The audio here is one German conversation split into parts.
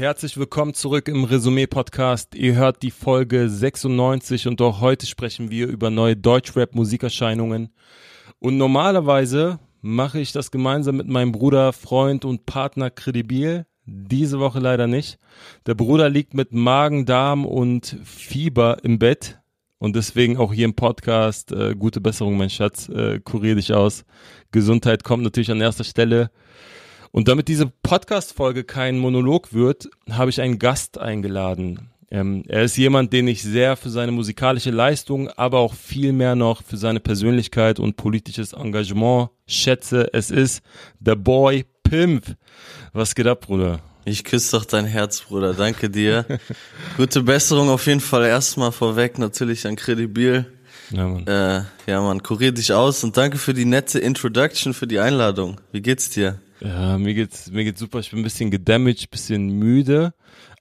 Herzlich willkommen zurück im Resümee-Podcast. Ihr hört die Folge 96 und auch heute sprechen wir über neue Deutschrap-Musikerscheinungen. Und normalerweise mache ich das gemeinsam mit meinem Bruder, Freund und Partner Credibil. Diese Woche leider nicht. Der Bruder liegt mit Magen, Darm und Fieber im Bett. Und deswegen auch hier im Podcast, äh, gute Besserung, mein Schatz, äh, kurier dich aus. Gesundheit kommt natürlich an erster Stelle. Und damit diese Podcast-Folge kein Monolog wird, habe ich einen Gast eingeladen. Ähm, er ist jemand, den ich sehr für seine musikalische Leistung, aber auch viel mehr noch für seine Persönlichkeit und politisches Engagement schätze. Es ist The Boy Pimp. Was geht ab, Bruder? Ich küsse doch dein Herz, Bruder. Danke dir. Gute Besserung auf jeden Fall erstmal vorweg, natürlich an Credibil. Ja, Mann. Äh, ja, Mann, kurier dich aus und danke für die nette Introduction, für die Einladung. Wie geht's dir? Ja, mir geht's, mir geht's super. Ich bin ein bisschen gedamaged, bisschen müde.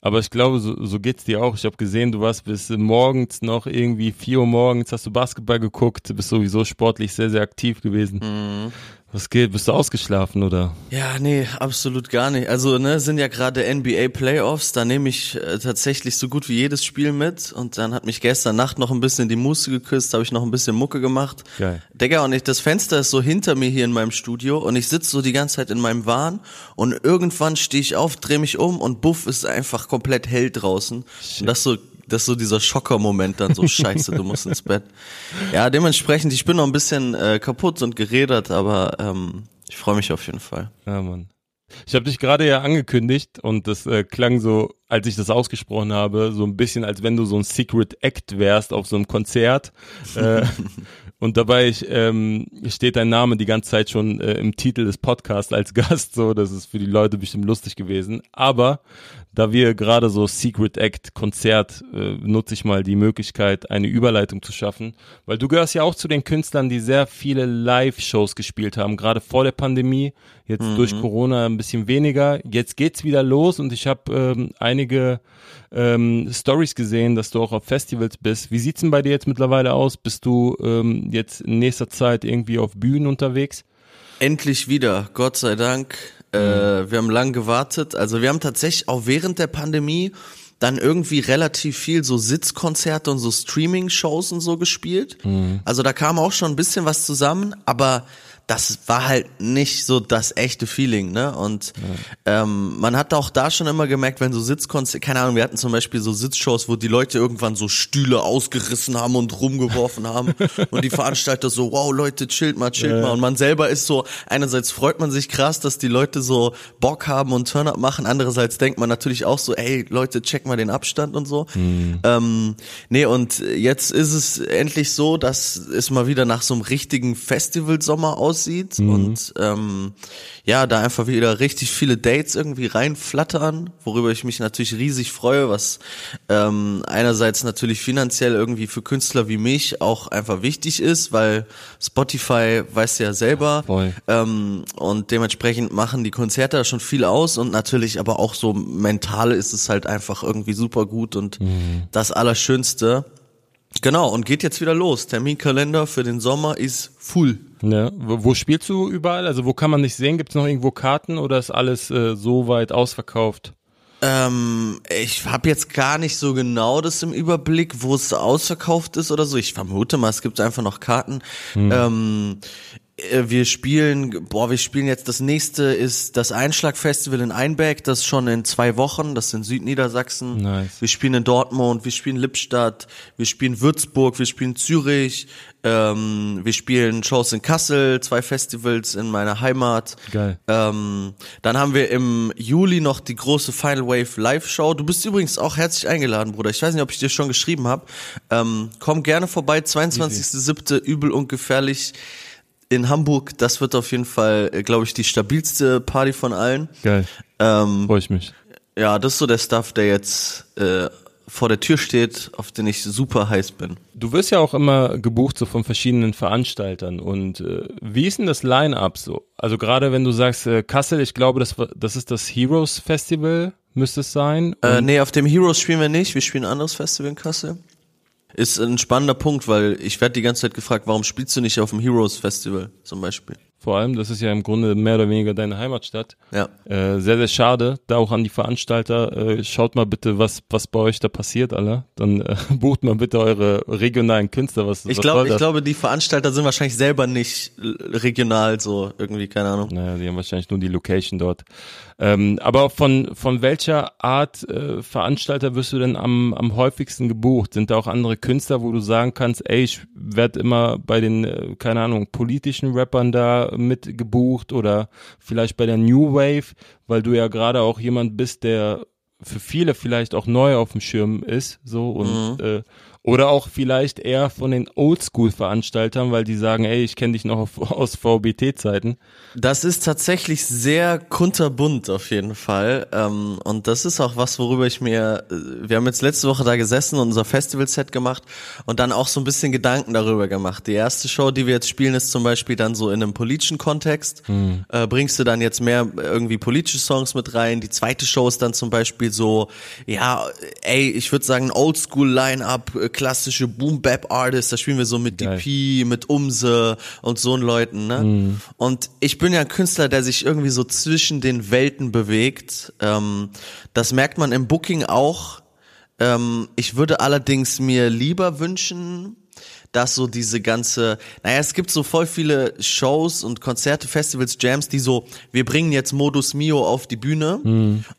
Aber ich glaube, so, so geht's dir auch. Ich habe gesehen, du warst bis morgens noch irgendwie vier Uhr morgens, hast du Basketball geguckt, bist sowieso sportlich sehr, sehr aktiv gewesen. Mhm. Was geht? Bist du ausgeschlafen oder? Ja, nee, absolut gar nicht. Also, ne, sind ja gerade NBA Playoffs, da nehme ich äh, tatsächlich so gut wie jedes Spiel mit und dann hat mich gestern Nacht noch ein bisschen die Muße geküsst, habe ich noch ein bisschen Mucke gemacht. Geil. Digga, und ich, das Fenster ist so hinter mir hier in meinem Studio und ich sitze so die ganze Zeit in meinem Wahn und irgendwann stehe ich auf, drehe mich um und buff ist einfach komplett hell draußen. Shit. Und das so das ist so dieser Schocker-Moment dann so, scheiße, du musst ins Bett. Ja, dementsprechend, ich bin noch ein bisschen äh, kaputt und geredet, aber ähm, ich freue mich auf jeden Fall. Ja, Mann. Ich habe dich gerade ja angekündigt und das äh, klang so, als ich das ausgesprochen habe, so ein bisschen, als wenn du so ein Secret Act wärst auf so einem Konzert. Äh, und dabei ähm, steht dein Name die ganze Zeit schon äh, im Titel des Podcasts als Gast, so das ist für die Leute bestimmt lustig gewesen. Aber da wir gerade so Secret Act Konzert äh, nutze ich mal die Möglichkeit, eine Überleitung zu schaffen, weil du gehörst ja auch zu den Künstlern, die sehr viele Live-Shows gespielt haben, gerade vor der Pandemie, jetzt mhm. durch Corona ein bisschen weniger. Jetzt geht's wieder los und ich habe ähm, einige ähm, Stories gesehen, dass du auch auf Festivals bist. Wie sieht's denn bei dir jetzt mittlerweile aus? Bist du ähm, jetzt in nächster Zeit irgendwie auf Bühnen unterwegs? Endlich wieder, Gott sei Dank. Äh, mhm. wir haben lang gewartet. Also wir haben tatsächlich auch während der Pandemie dann irgendwie relativ viel so Sitzkonzerte und so Streaming-Shows und so gespielt. Mhm. Also da kam auch schon ein bisschen was zusammen, aber das war halt nicht so das echte Feeling, ne? Und ja. ähm, man hat auch da schon immer gemerkt, wenn so Sitzkonzerte, keine Ahnung, wir hatten zum Beispiel so Sitzshows, wo die Leute irgendwann so Stühle ausgerissen haben und rumgeworfen haben und die Veranstalter so, wow, Leute, chillt mal, chillt ja. mal. Und man selber ist so, einerseits freut man sich krass, dass die Leute so Bock haben und Turn-up machen, andererseits denkt man natürlich auch so, ey, Leute, check mal den Abstand und so. Mhm. Ähm, nee, und jetzt ist es endlich so, dass es mal wieder nach so einem richtigen Festivalsommer aussieht aussieht mhm. und ähm, ja, da einfach wieder richtig viele Dates irgendwie reinflattern, worüber ich mich natürlich riesig freue, was ähm, einerseits natürlich finanziell irgendwie für Künstler wie mich auch einfach wichtig ist, weil Spotify weiß ja selber ja, ähm, und dementsprechend machen die Konzerte schon viel aus und natürlich aber auch so mental ist es halt einfach irgendwie super gut und mhm. das Allerschönste. Genau, und geht jetzt wieder los. Terminkalender für den Sommer ist full. Ja. Wo, wo spielst du überall? Also wo kann man nicht sehen? Gibt es noch irgendwo Karten oder ist alles äh, so weit ausverkauft? Ähm, ich habe jetzt gar nicht so genau das im Überblick, wo es ausverkauft ist oder so. Ich vermute mal, es gibt einfach noch Karten. Hm. Ähm, äh, wir spielen, boah, wir spielen jetzt, das nächste ist das Einschlagfestival in Einbeck, das ist schon in zwei Wochen, das ist in Südniedersachsen. Nice. Wir spielen in Dortmund, wir spielen Lippstadt, wir spielen Würzburg, wir spielen Zürich, ähm, wir spielen Shows in Kassel, zwei Festivals in meiner Heimat. Geil. Ähm, dann haben wir im Juli noch die große Final Wave Live Show. Du bist übrigens auch herzlich eingeladen, Bruder. Ich weiß nicht, ob ich dir schon geschrieben habe. Ähm, komm gerne vorbei, 22.07. Übel und gefährlich in Hamburg, das wird auf jeden Fall, äh, glaube ich, die stabilste Party von allen. Geil. Ähm, Freue ich mich. Ja, das ist so der Stuff, der jetzt äh, vor der Tür steht, auf den ich super heiß bin. Du wirst ja auch immer gebucht so von verschiedenen Veranstaltern und äh, wie ist denn das Line-Up so? Also gerade wenn du sagst äh, Kassel, ich glaube, das, das ist das Heroes Festival, müsste es sein. Äh, nee, auf dem Heroes spielen wir nicht, wir spielen ein anderes Festival in Kassel. Ist ein spannender Punkt, weil ich werde die ganze Zeit gefragt, warum spielst du nicht auf dem Heroes Festival zum Beispiel? Vor allem. Das ist ja im Grunde mehr oder weniger deine Heimatstadt. Ja. Äh, sehr, sehr schade. Da auch an die Veranstalter, äh, schaut mal bitte, was, was bei euch da passiert, alle. Dann äh, bucht mal bitte eure regionalen Künstler. Was, Ich glaube, ich glaube, die Veranstalter sind wahrscheinlich selber nicht regional so irgendwie, keine Ahnung. Naja, die haben wahrscheinlich nur die Location dort. Ähm, aber von, von welcher Art äh, Veranstalter wirst du denn am, am häufigsten gebucht? Sind da auch andere Künstler, wo du sagen kannst, ey, ich werde immer bei den, äh, keine Ahnung, politischen Rappern da mit gebucht oder vielleicht bei der New Wave, weil du ja gerade auch jemand bist, der für viele vielleicht auch neu auf dem Schirm ist, so und äh, oder auch vielleicht eher von den Oldschool-Veranstaltern, weil die sagen, ey, ich kenne dich noch aus VBT-Zeiten. Das ist tatsächlich sehr kunterbunt auf jeden Fall. Ähm, und das ist auch was, worüber ich mir, äh, wir haben jetzt letzte Woche da gesessen und unser Festival-Set gemacht und dann auch so ein bisschen Gedanken darüber gemacht. Die erste Show, die wir jetzt spielen, ist zum Beispiel dann so in einem politischen Kontext. Äh, bringst du dann jetzt mehr irgendwie politische Songs mit rein. Die zweite Show ist dann zum Beispiel so, ja, ey, ich würde sagen, Oldschool-Line-Up, äh, klassische Boom-Bap-Artists, da spielen wir so mit Geil. DP, mit Umse und so Leuten, ne? Und ich bin ja ein Künstler, der sich irgendwie so zwischen den Welten bewegt. Ähm, das merkt man im Booking auch. Ähm, ich würde allerdings mir lieber wünschen, dass so diese ganze, naja, es gibt so voll viele Shows und Konzerte, Festivals, Jams, die so, wir bringen jetzt Modus Mio auf die Bühne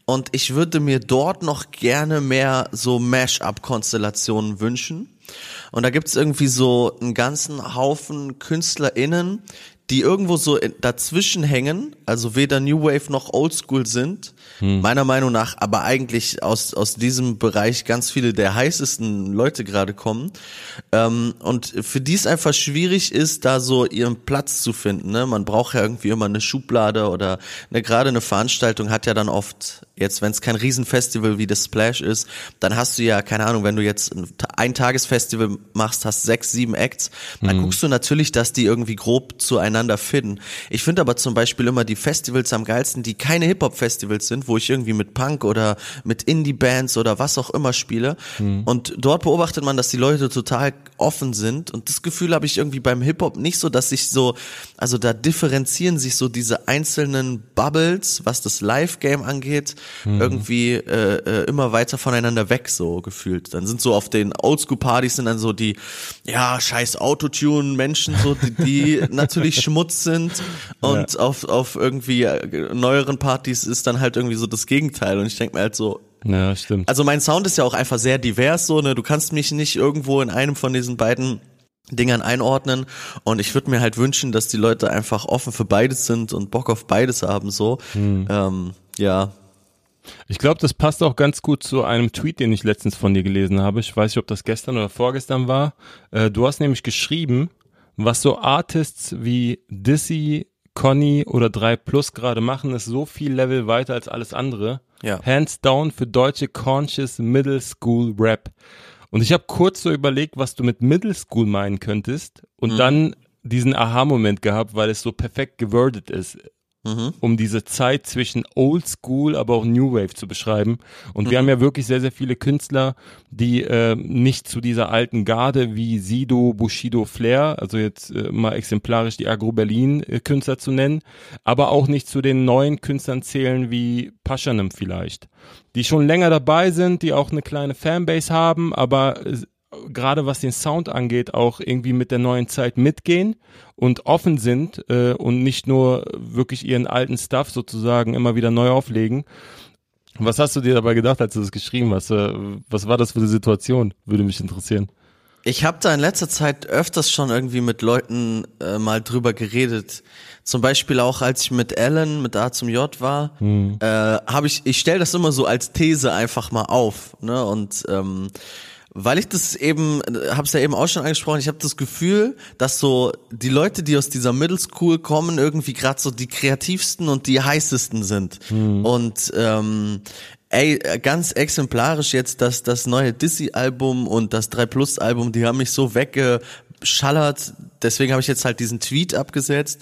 und ich würde mir dort noch gerne mehr so Mash-up-Konstellationen wünschen. Und da gibt's irgendwie so einen ganzen Haufen KünstlerInnen, die irgendwo so dazwischen hängen, also weder New Wave noch Oldschool sind, meiner Meinung nach, aber eigentlich aus, aus diesem Bereich ganz viele der heißesten Leute gerade kommen. Ähm, und für die es einfach schwierig ist, da so ihren Platz zu finden. Ne? Man braucht ja irgendwie immer eine Schublade oder ne, gerade eine Veranstaltung hat ja dann oft, jetzt wenn es kein Riesenfestival wie das Splash ist, dann hast du ja, keine Ahnung, wenn du jetzt ein Ta- ein Tagesfestival machst, hast sechs, sieben Acts, dann guckst du natürlich, dass die irgendwie grob zueinander finden. Ich finde aber zum Beispiel immer die Festivals am geilsten, die keine Hip-Hop-Festivals sind, wo ich irgendwie mit Punk oder mit Indie-Bands oder was auch immer spiele. Und dort beobachtet man, dass die Leute total offen sind. Und das Gefühl habe ich irgendwie beim Hip-Hop nicht so, dass sich so, also da differenzieren sich so diese einzelnen Bubbles, was das Live-Game angeht, irgendwie äh, äh, immer weiter voneinander weg, so gefühlt. Dann sind so auf den Oldschool-Partys sind dann so die, ja, scheiß Autotune-Menschen, so, die, die natürlich Schmutz sind. Und auf, auf irgendwie äh, neueren Partys ist dann halt irgendwie so das Gegenteil. Und ich denke mir halt so, Ja, stimmt. also mein Sound ist ja auch einfach sehr divers, so, ne, du kannst mich nicht irgendwo in einem von diesen beiden Dingern einordnen und ich würde mir halt wünschen, dass die Leute einfach offen für beides sind und Bock auf beides haben, so, ähm, ja, Ich glaube, das passt auch ganz gut zu einem Tweet, den ich letztens von dir gelesen habe. Ich weiß nicht, ob das gestern oder vorgestern war. Äh, du hast nämlich geschrieben, was so Artists wie Dizzy, Conny oder 3 Plus gerade machen, ist so viel Level weiter als alles andere. Ja. Hands down für deutsche Conscious Middle School Rap. Und ich habe kurz so überlegt, was du mit Middle School meinen könntest und dann diesen Aha-Moment gehabt, weil es so perfekt gewordet ist um diese Zeit zwischen Old School, aber auch New Wave zu beschreiben. Und wir haben ja wirklich sehr, sehr viele Künstler, die äh, nicht zu dieser alten Garde wie Sido, Bushido, Flair, also jetzt äh, mal exemplarisch die Agro Berlin äh, Künstler zu nennen, aber auch nicht zu den neuen Künstlern zählen wie Paschanem vielleicht, die schon länger dabei sind, die auch eine kleine Fanbase haben, aber äh, gerade was den Sound angeht, auch irgendwie mit der neuen Zeit mitgehen und offen sind äh, und nicht nur wirklich ihren alten Stuff sozusagen immer wieder neu auflegen. Was hast du dir dabei gedacht, als du das geschrieben hast? Äh, Was war das für eine Situation? Würde mich interessieren. Ich habe da in letzter Zeit öfters schon irgendwie mit Leuten äh, mal drüber geredet. Zum Beispiel auch, als ich mit Alan, mit A zum J war, äh, habe ich, ich stelle das immer so als These einfach mal auf. Ne? Und ähm, weil ich das eben, habe es ja eben auch schon angesprochen, ich habe das Gefühl, dass so die Leute, die aus dieser Middle School kommen, irgendwie gerade so die kreativsten und die heißesten sind. Und ähm, ey, ganz exemplarisch jetzt, dass das neue Dizzy-Album und das 3 Plus-Album, die haben mich so weggeschallert, deswegen habe ich jetzt halt diesen Tweet abgesetzt.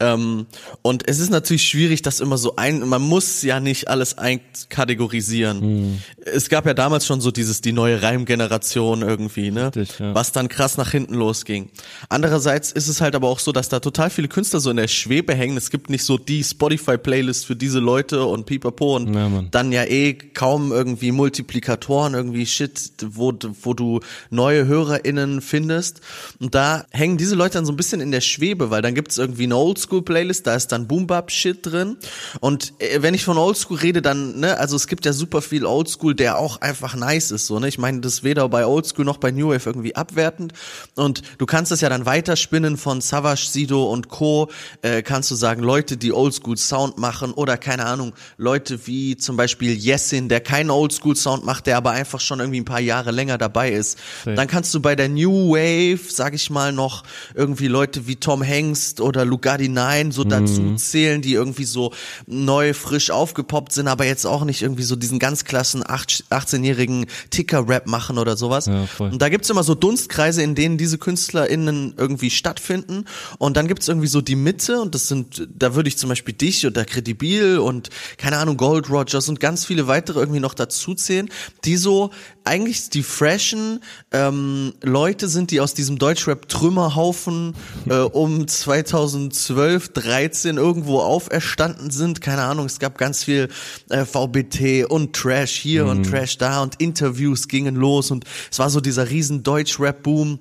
Ähm, und es ist natürlich schwierig, das immer so ein, man muss ja nicht alles einkategorisieren. Mhm. Es gab ja damals schon so dieses, die neue Reimgeneration irgendwie, ne? Richtig, ja. Was dann krass nach hinten losging. Andererseits ist es halt aber auch so, dass da total viele Künstler so in der Schwebe hängen. Es gibt nicht so die Spotify-Playlist für diese Leute und pipapo und ja, dann ja eh kaum irgendwie Multiplikatoren, irgendwie Shit, wo, wo du neue HörerInnen findest. Und da hängen diese Leute dann so ein bisschen in der Schwebe, weil dann gibt's irgendwie eine Oldschool-Playlist, da ist dann Boom-Bap-Shit drin. Und äh, wenn ich von Oldschool rede, dann, ne, also es gibt ja super viel Oldschool, der auch einfach nice ist, so, ne. Ich meine, das ist weder bei Oldschool noch bei New Wave irgendwie abwertend. Und du kannst das ja dann weiterspinnen von Savage, Sido und Co. Äh, kannst du sagen, Leute, die Oldschool-Sound machen oder keine Ahnung, Leute wie zum Beispiel Yesin, der keinen Oldschool-Sound macht, der aber einfach schon irgendwie ein paar Jahre länger dabei ist. Dann kannst du bei der New Wave, sag ich mal, noch irgendwie Leute wie Tom Hengst oder Lugardi 9 so mhm. dazu zählen, die irgendwie so neu, frisch aufgepoppt sind, aber jetzt auch nicht irgendwie so diesen ganz klassen 18-jährigen Ticker-Rap machen oder sowas. Ja, und da gibt's immer so Dunstkreise, in denen diese KünstlerInnen irgendwie stattfinden. Und dann gibt's irgendwie so die Mitte und das sind, da würde ich zum Beispiel dich oder Credibil und keine Ahnung, Gold Rogers und ganz viele weitere irgendwie noch dazu zählen, die so eigentlich die freshen ähm, Leute sind, die aus diesem Deutschrap-Trümmerhaufen äh, um 2012, 13 irgendwo auferstanden sind. Keine Ahnung, es gab ganz viel äh, VBT und Trash hier mhm. und Trash da und Interviews gingen los und es war so dieser riesen Deutschrap-Boom.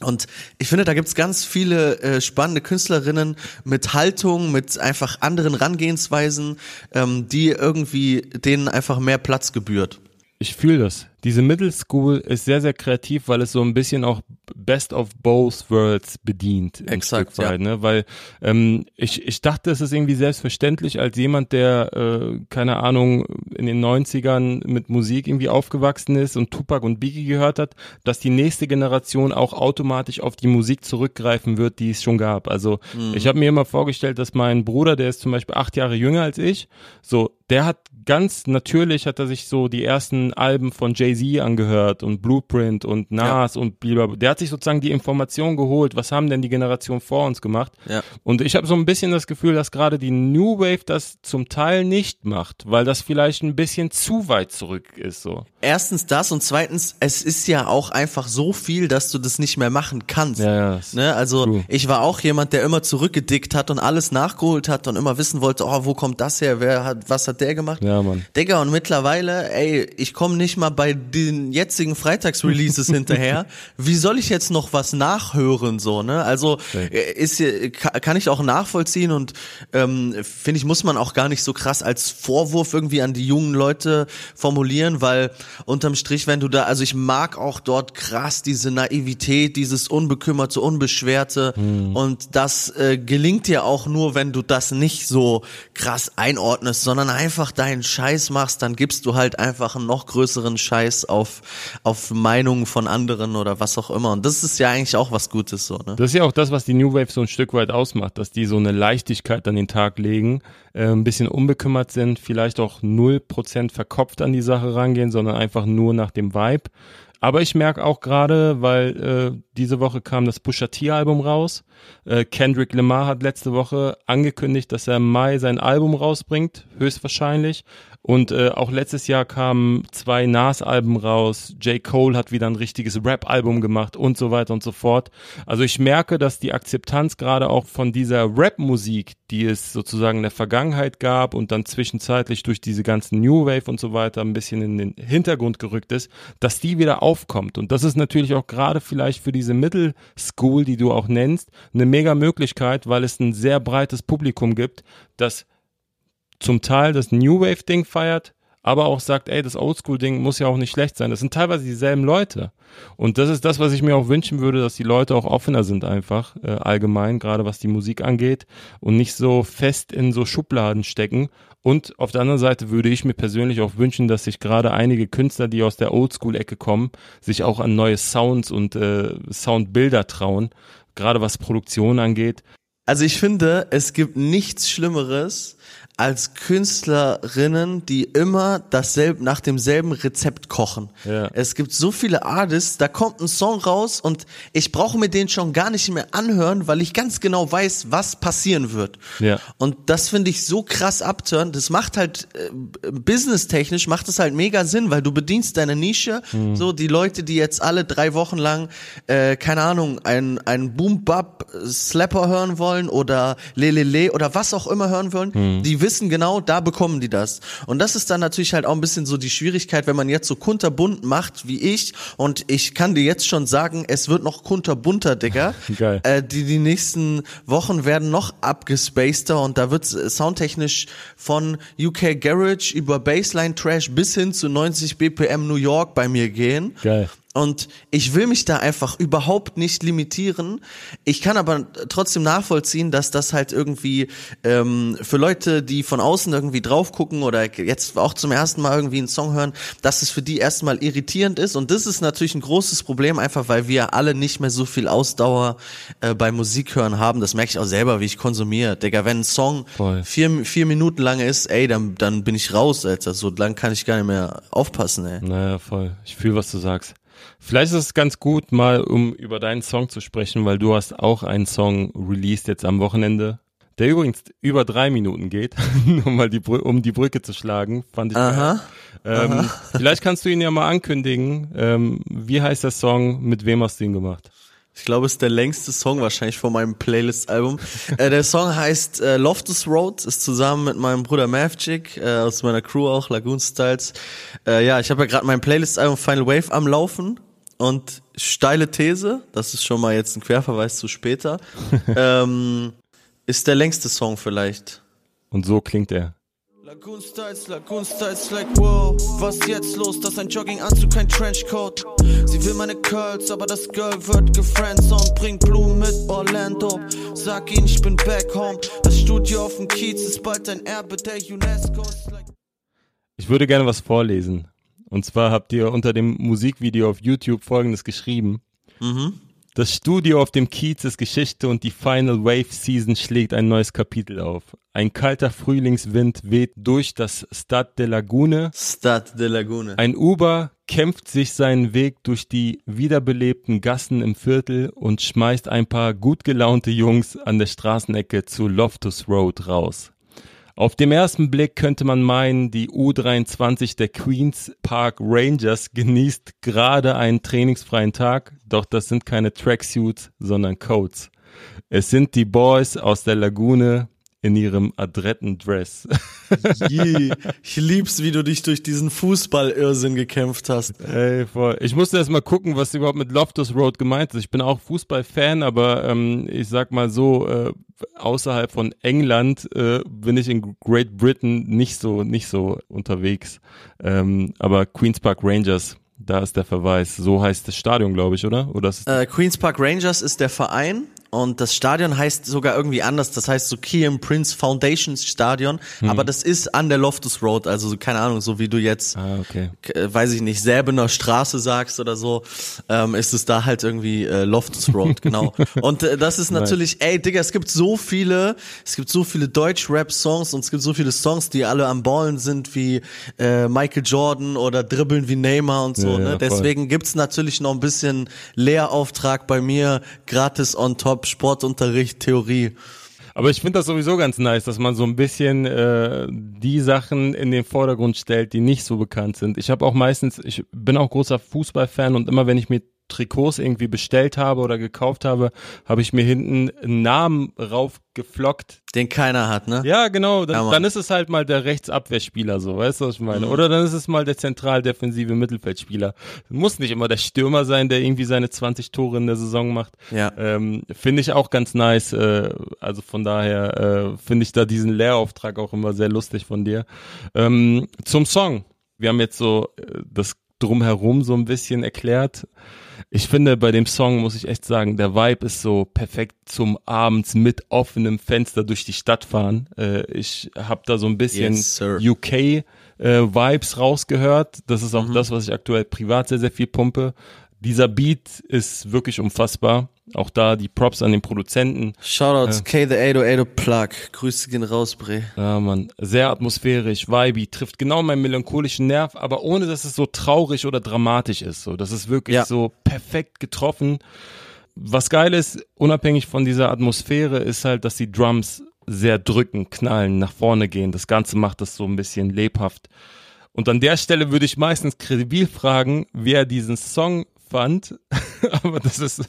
Und ich finde, da gibt's ganz viele äh, spannende Künstlerinnen mit Haltung, mit einfach anderen Rangehensweisen, ähm, die irgendwie denen einfach mehr Platz gebührt. Ich fühle das diese Middle School ist sehr, sehr kreativ, weil es so ein bisschen auch Best of Both Worlds bedient. Exakt, weit, ja. ne? Weil ähm, ich, ich dachte, es ist irgendwie selbstverständlich als jemand, der, äh, keine Ahnung, in den 90ern mit Musik irgendwie aufgewachsen ist und Tupac und Biggie gehört hat, dass die nächste Generation auch automatisch auf die Musik zurückgreifen wird, die es schon gab. Also mhm. ich habe mir immer vorgestellt, dass mein Bruder, der ist zum Beispiel acht Jahre jünger als ich, so, der hat ganz natürlich, hat er sich so die ersten Alben von Jay Jay-Z angehört und Blueprint und Nas ja. und blablabla. Der hat sich sozusagen die Information geholt, was haben denn die Generation vor uns gemacht. Ja. Und ich habe so ein bisschen das Gefühl, dass gerade die New Wave das zum Teil nicht macht, weil das vielleicht ein bisschen zu weit zurück ist so. Erstens das und zweitens, es ist ja auch einfach so viel, dass du das nicht mehr machen kannst. Ja, ja, ne? Also true. ich war auch jemand, der immer zurückgedickt hat und alles nachgeholt hat und immer wissen wollte, oh, wo kommt das her? Wer hat, was hat der gemacht? Ja, Mann. Digga, und mittlerweile, ey, ich komme nicht mal bei den jetzigen Freitagsreleases hinterher. Wie soll ich jetzt noch was nachhören so, ne? Also äh, ist kann ich auch nachvollziehen und ähm, finde ich muss man auch gar nicht so krass als Vorwurf irgendwie an die jungen Leute formulieren, weil unterm Strich, wenn du da, also ich mag auch dort krass diese Naivität, dieses unbekümmerte, unbeschwerte hm. und das äh, gelingt dir auch nur, wenn du das nicht so krass einordnest, sondern einfach deinen Scheiß machst, dann gibst du halt einfach einen noch größeren Scheiß auf, auf Meinungen von anderen oder was auch immer. Und das ist ja eigentlich auch was Gutes so, ne? Das ist ja auch das, was die New Wave so ein Stück weit ausmacht, dass die so eine Leichtigkeit an den Tag legen, äh, ein bisschen unbekümmert sind, vielleicht auch null Prozent verkopft an die Sache rangehen, sondern einfach nur nach dem Vibe. Aber ich merke auch gerade, weil äh, diese Woche kam das Pusha T-Album raus. Äh, Kendrick Lamar hat letzte Woche angekündigt, dass er im Mai sein Album rausbringt, höchstwahrscheinlich. Und äh, auch letztes Jahr kamen zwei Nas-Alben raus. J. Cole hat wieder ein richtiges Rap-Album gemacht und so weiter und so fort. Also ich merke, dass die Akzeptanz gerade auch von dieser Rap-Musik, die es sozusagen in der Vergangenheit gab und dann zwischenzeitlich durch diese ganzen New Wave und so weiter ein bisschen in den Hintergrund gerückt ist, dass die wieder aufkommt. Und das ist natürlich auch gerade vielleicht für diese Middle School, die du auch nennst, eine mega Möglichkeit, weil es ein sehr breites Publikum gibt, das zum Teil das New Wave Ding feiert, aber auch sagt, ey, das Oldschool Ding muss ja auch nicht schlecht sein. Das sind teilweise dieselben Leute. Und das ist das, was ich mir auch wünschen würde, dass die Leute auch offener sind einfach, äh, allgemein, gerade was die Musik angeht und nicht so fest in so Schubladen stecken. Und auf der anderen Seite würde ich mir persönlich auch wünschen, dass sich gerade einige Künstler, die aus der Oldschool-Ecke kommen, sich auch an neue Sounds und äh, Soundbilder trauen, gerade was Produktion angeht. Also ich finde, es gibt nichts Schlimmeres, als Künstlerinnen, die immer dasselbe, nach demselben Rezept kochen. Ja. Es gibt so viele Artists, da kommt ein Song raus und ich brauche mir den schon gar nicht mehr anhören, weil ich ganz genau weiß, was passieren wird. Ja. Und das finde ich so krass abturn. Das macht halt äh, businesstechnisch macht das halt mega Sinn, weil du bedienst deine Nische. Mhm. So die Leute, die jetzt alle drei Wochen lang, äh, keine Ahnung, ein ein Boom Bap Slapper hören wollen oder Lelele oder was auch immer hören wollen, Mhm. die wissen genau, da bekommen die das. Und das ist dann natürlich halt auch ein bisschen so die Schwierigkeit, wenn man jetzt so kunterbunt macht wie ich. Und ich kann dir jetzt schon sagen, es wird noch kunterbunter, Digga. Geil. Äh, die, die nächsten Wochen werden noch abgespaceder und da wird soundtechnisch von UK Garage über Bassline Trash bis hin zu 90 BPM New York bei mir gehen. Geil. Und ich will mich da einfach überhaupt nicht limitieren. Ich kann aber trotzdem nachvollziehen, dass das halt irgendwie ähm, für Leute, die von außen irgendwie drauf gucken oder jetzt auch zum ersten Mal irgendwie einen Song hören, dass es für die erstmal irritierend ist. Und das ist natürlich ein großes Problem, einfach weil wir alle nicht mehr so viel Ausdauer äh, beim Musikhören haben. Das merke ich auch selber, wie ich konsumiere. Digga, wenn ein Song Voll. vier, vier Minuten lang ist, ey, dann, dann bin ich raus, Alter. So lang kann ich gar nicht mehr aufpassen, ey. Naja, voll. Ich fühle, was du sagst. Vielleicht ist es ganz gut, mal um über deinen Song zu sprechen, weil du hast auch einen Song released jetzt am Wochenende, der übrigens über drei Minuten geht, nur mal die, Brü- um die Brücke zu schlagen, fand ich Aha. Ähm, vielleicht kannst du ihn ja mal ankündigen. Ähm, wie heißt der Song? Mit wem hast du ihn gemacht? Ich glaube, es ist der längste Song wahrscheinlich von meinem Playlist-Album. äh, der Song heißt äh, Loftus Road, ist zusammen mit meinem Bruder Mavchick, äh, aus meiner Crew auch, Lagoon Styles. Äh, ja, ich habe ja gerade mein Playlist-Album Final Wave am Laufen und steile These, das ist schon mal jetzt ein Querverweis zu später, ähm, ist der längste Song vielleicht. Und so klingt er. Lagoon Styles, Lagoon Styles, like wow. Was jetzt los? Das ist ein Jogginganzug, kein Trenchcoat. Sie will meine Curls, aber das Girl wird gefriendzoned. Bring Blumen mit Orlando. Sag ihnen, ich bin back home. Das Studio auf dem Kiez ist bald ein Erbe der UNESCO. Like Ich würde gerne was vorlesen. Und zwar habt ihr unter dem Musikvideo auf YouTube folgendes geschrieben. Das Studio auf dem Kiez ist Geschichte und die Final Wave Season schlägt ein neues Kapitel auf. Ein kalter Frühlingswind weht durch das Stad de Lagune. Stad de Lagune. Ein Uber kämpft sich seinen Weg durch die wiederbelebten Gassen im Viertel und schmeißt ein paar gut gelaunte Jungs an der Straßenecke zu Loftus Road raus. Auf dem ersten Blick könnte man meinen, die U23 der Queens Park Rangers genießt gerade einen trainingsfreien Tag, doch das sind keine Tracksuits, sondern Coats. Es sind die Boys aus der Lagune in ihrem adretten Dress. Je. Ich lieb's, wie du dich durch diesen Fußball-Irrsinn gekämpft hast. Ey, voll. Ich musste erst mal gucken, was überhaupt mit Loftus Road gemeint ist. Ich bin auch Fußballfan, aber ähm, ich sag mal so, äh, außerhalb von England äh, bin ich in Great Britain nicht so nicht so unterwegs. Ähm, aber Queens Park Rangers, da ist der Verweis. So heißt das Stadion, glaube ich, oder? Oder ist Äh, Queens Park Rangers ist der Verein und das Stadion heißt sogar irgendwie anders. Das heißt so Kiam Prince Foundations Stadion, aber das ist an der Loftus Road, also so, keine Ahnung, so wie du jetzt, Ah, okay. äh, weiß ich nicht, Säbener Straße sagst oder so, ähm, ist es da halt irgendwie äh, Loftus Road, genau. Und äh, das ist natürlich, ey Digga, es gibt so viele, es gibt so viele Deutsch-Rap-Songs und es gibt so viele Songs, die alle am Ballen sind wie äh, Michael Jordan oder Dribbeln wie Neymar und so, Ja, ja, ne? voll. Deswegen gibt's natürlich noch ein bisschen Lehrauftrag bei mir, gratis on top, Sportunterricht, Theorie. Aber ich finde das sowieso ganz nice, dass man so ein bisschen äh, die Sachen in den Vordergrund stellt, die nicht so bekannt sind. Ich habe auch meistens, ich bin auch großer Fußballfan und immer wenn ich mir Trikots irgendwie bestellt habe oder gekauft habe, habe ich mir hinten einen Namen raufgeflockt. Den keiner hat, ne? Ja, genau, dann, Ja, dann ist es halt mal der Rechtsabwehrspieler, so, weißt du, was ich meine? Oder dann ist es mal der zentral-defensive Mittelfeldspieler. Muss nicht immer der Stürmer sein, der irgendwie seine 20 Tore in der Saison macht. Ja. Ähm, finde ich auch ganz nice. Äh, also von daher äh, finde ich da diesen Lehrauftrag auch immer sehr lustig von dir. Ähm, zum Song. Wir haben jetzt so äh, das drumherum so ein bisschen erklärt. Ich finde, bei dem Song muss ich echt sagen, der Vibe ist so perfekt zum abends mit offenem Fenster durch die Stadt fahren. Äh, ich habe da so ein bisschen Yes. UK äh, Vibes rausgehört. Das ist auch das, was ich aktuell privat sehr, sehr viel pumpe. Dieser Beat ist wirklich unfassbar. Auch da die Props an den Produzenten. Shoutouts äh, K the 808 Plug. Grüße gehen raus, Bre. Ja, man. Sehr atmosphärisch, vibey, trifft genau meinen melancholischen Nerv, aber ohne, dass es so traurig oder dramatisch ist. So, das ist wirklich ja. so perfekt getroffen. Was geil ist, unabhängig von dieser Atmosphäre, ist halt, dass die Drums sehr drücken, knallen, nach vorne gehen. Das Ganze macht das so ein bisschen lebhaft. Und an der Stelle würde ich meistens kredibil fragen, wer diesen Song fand, aber das ist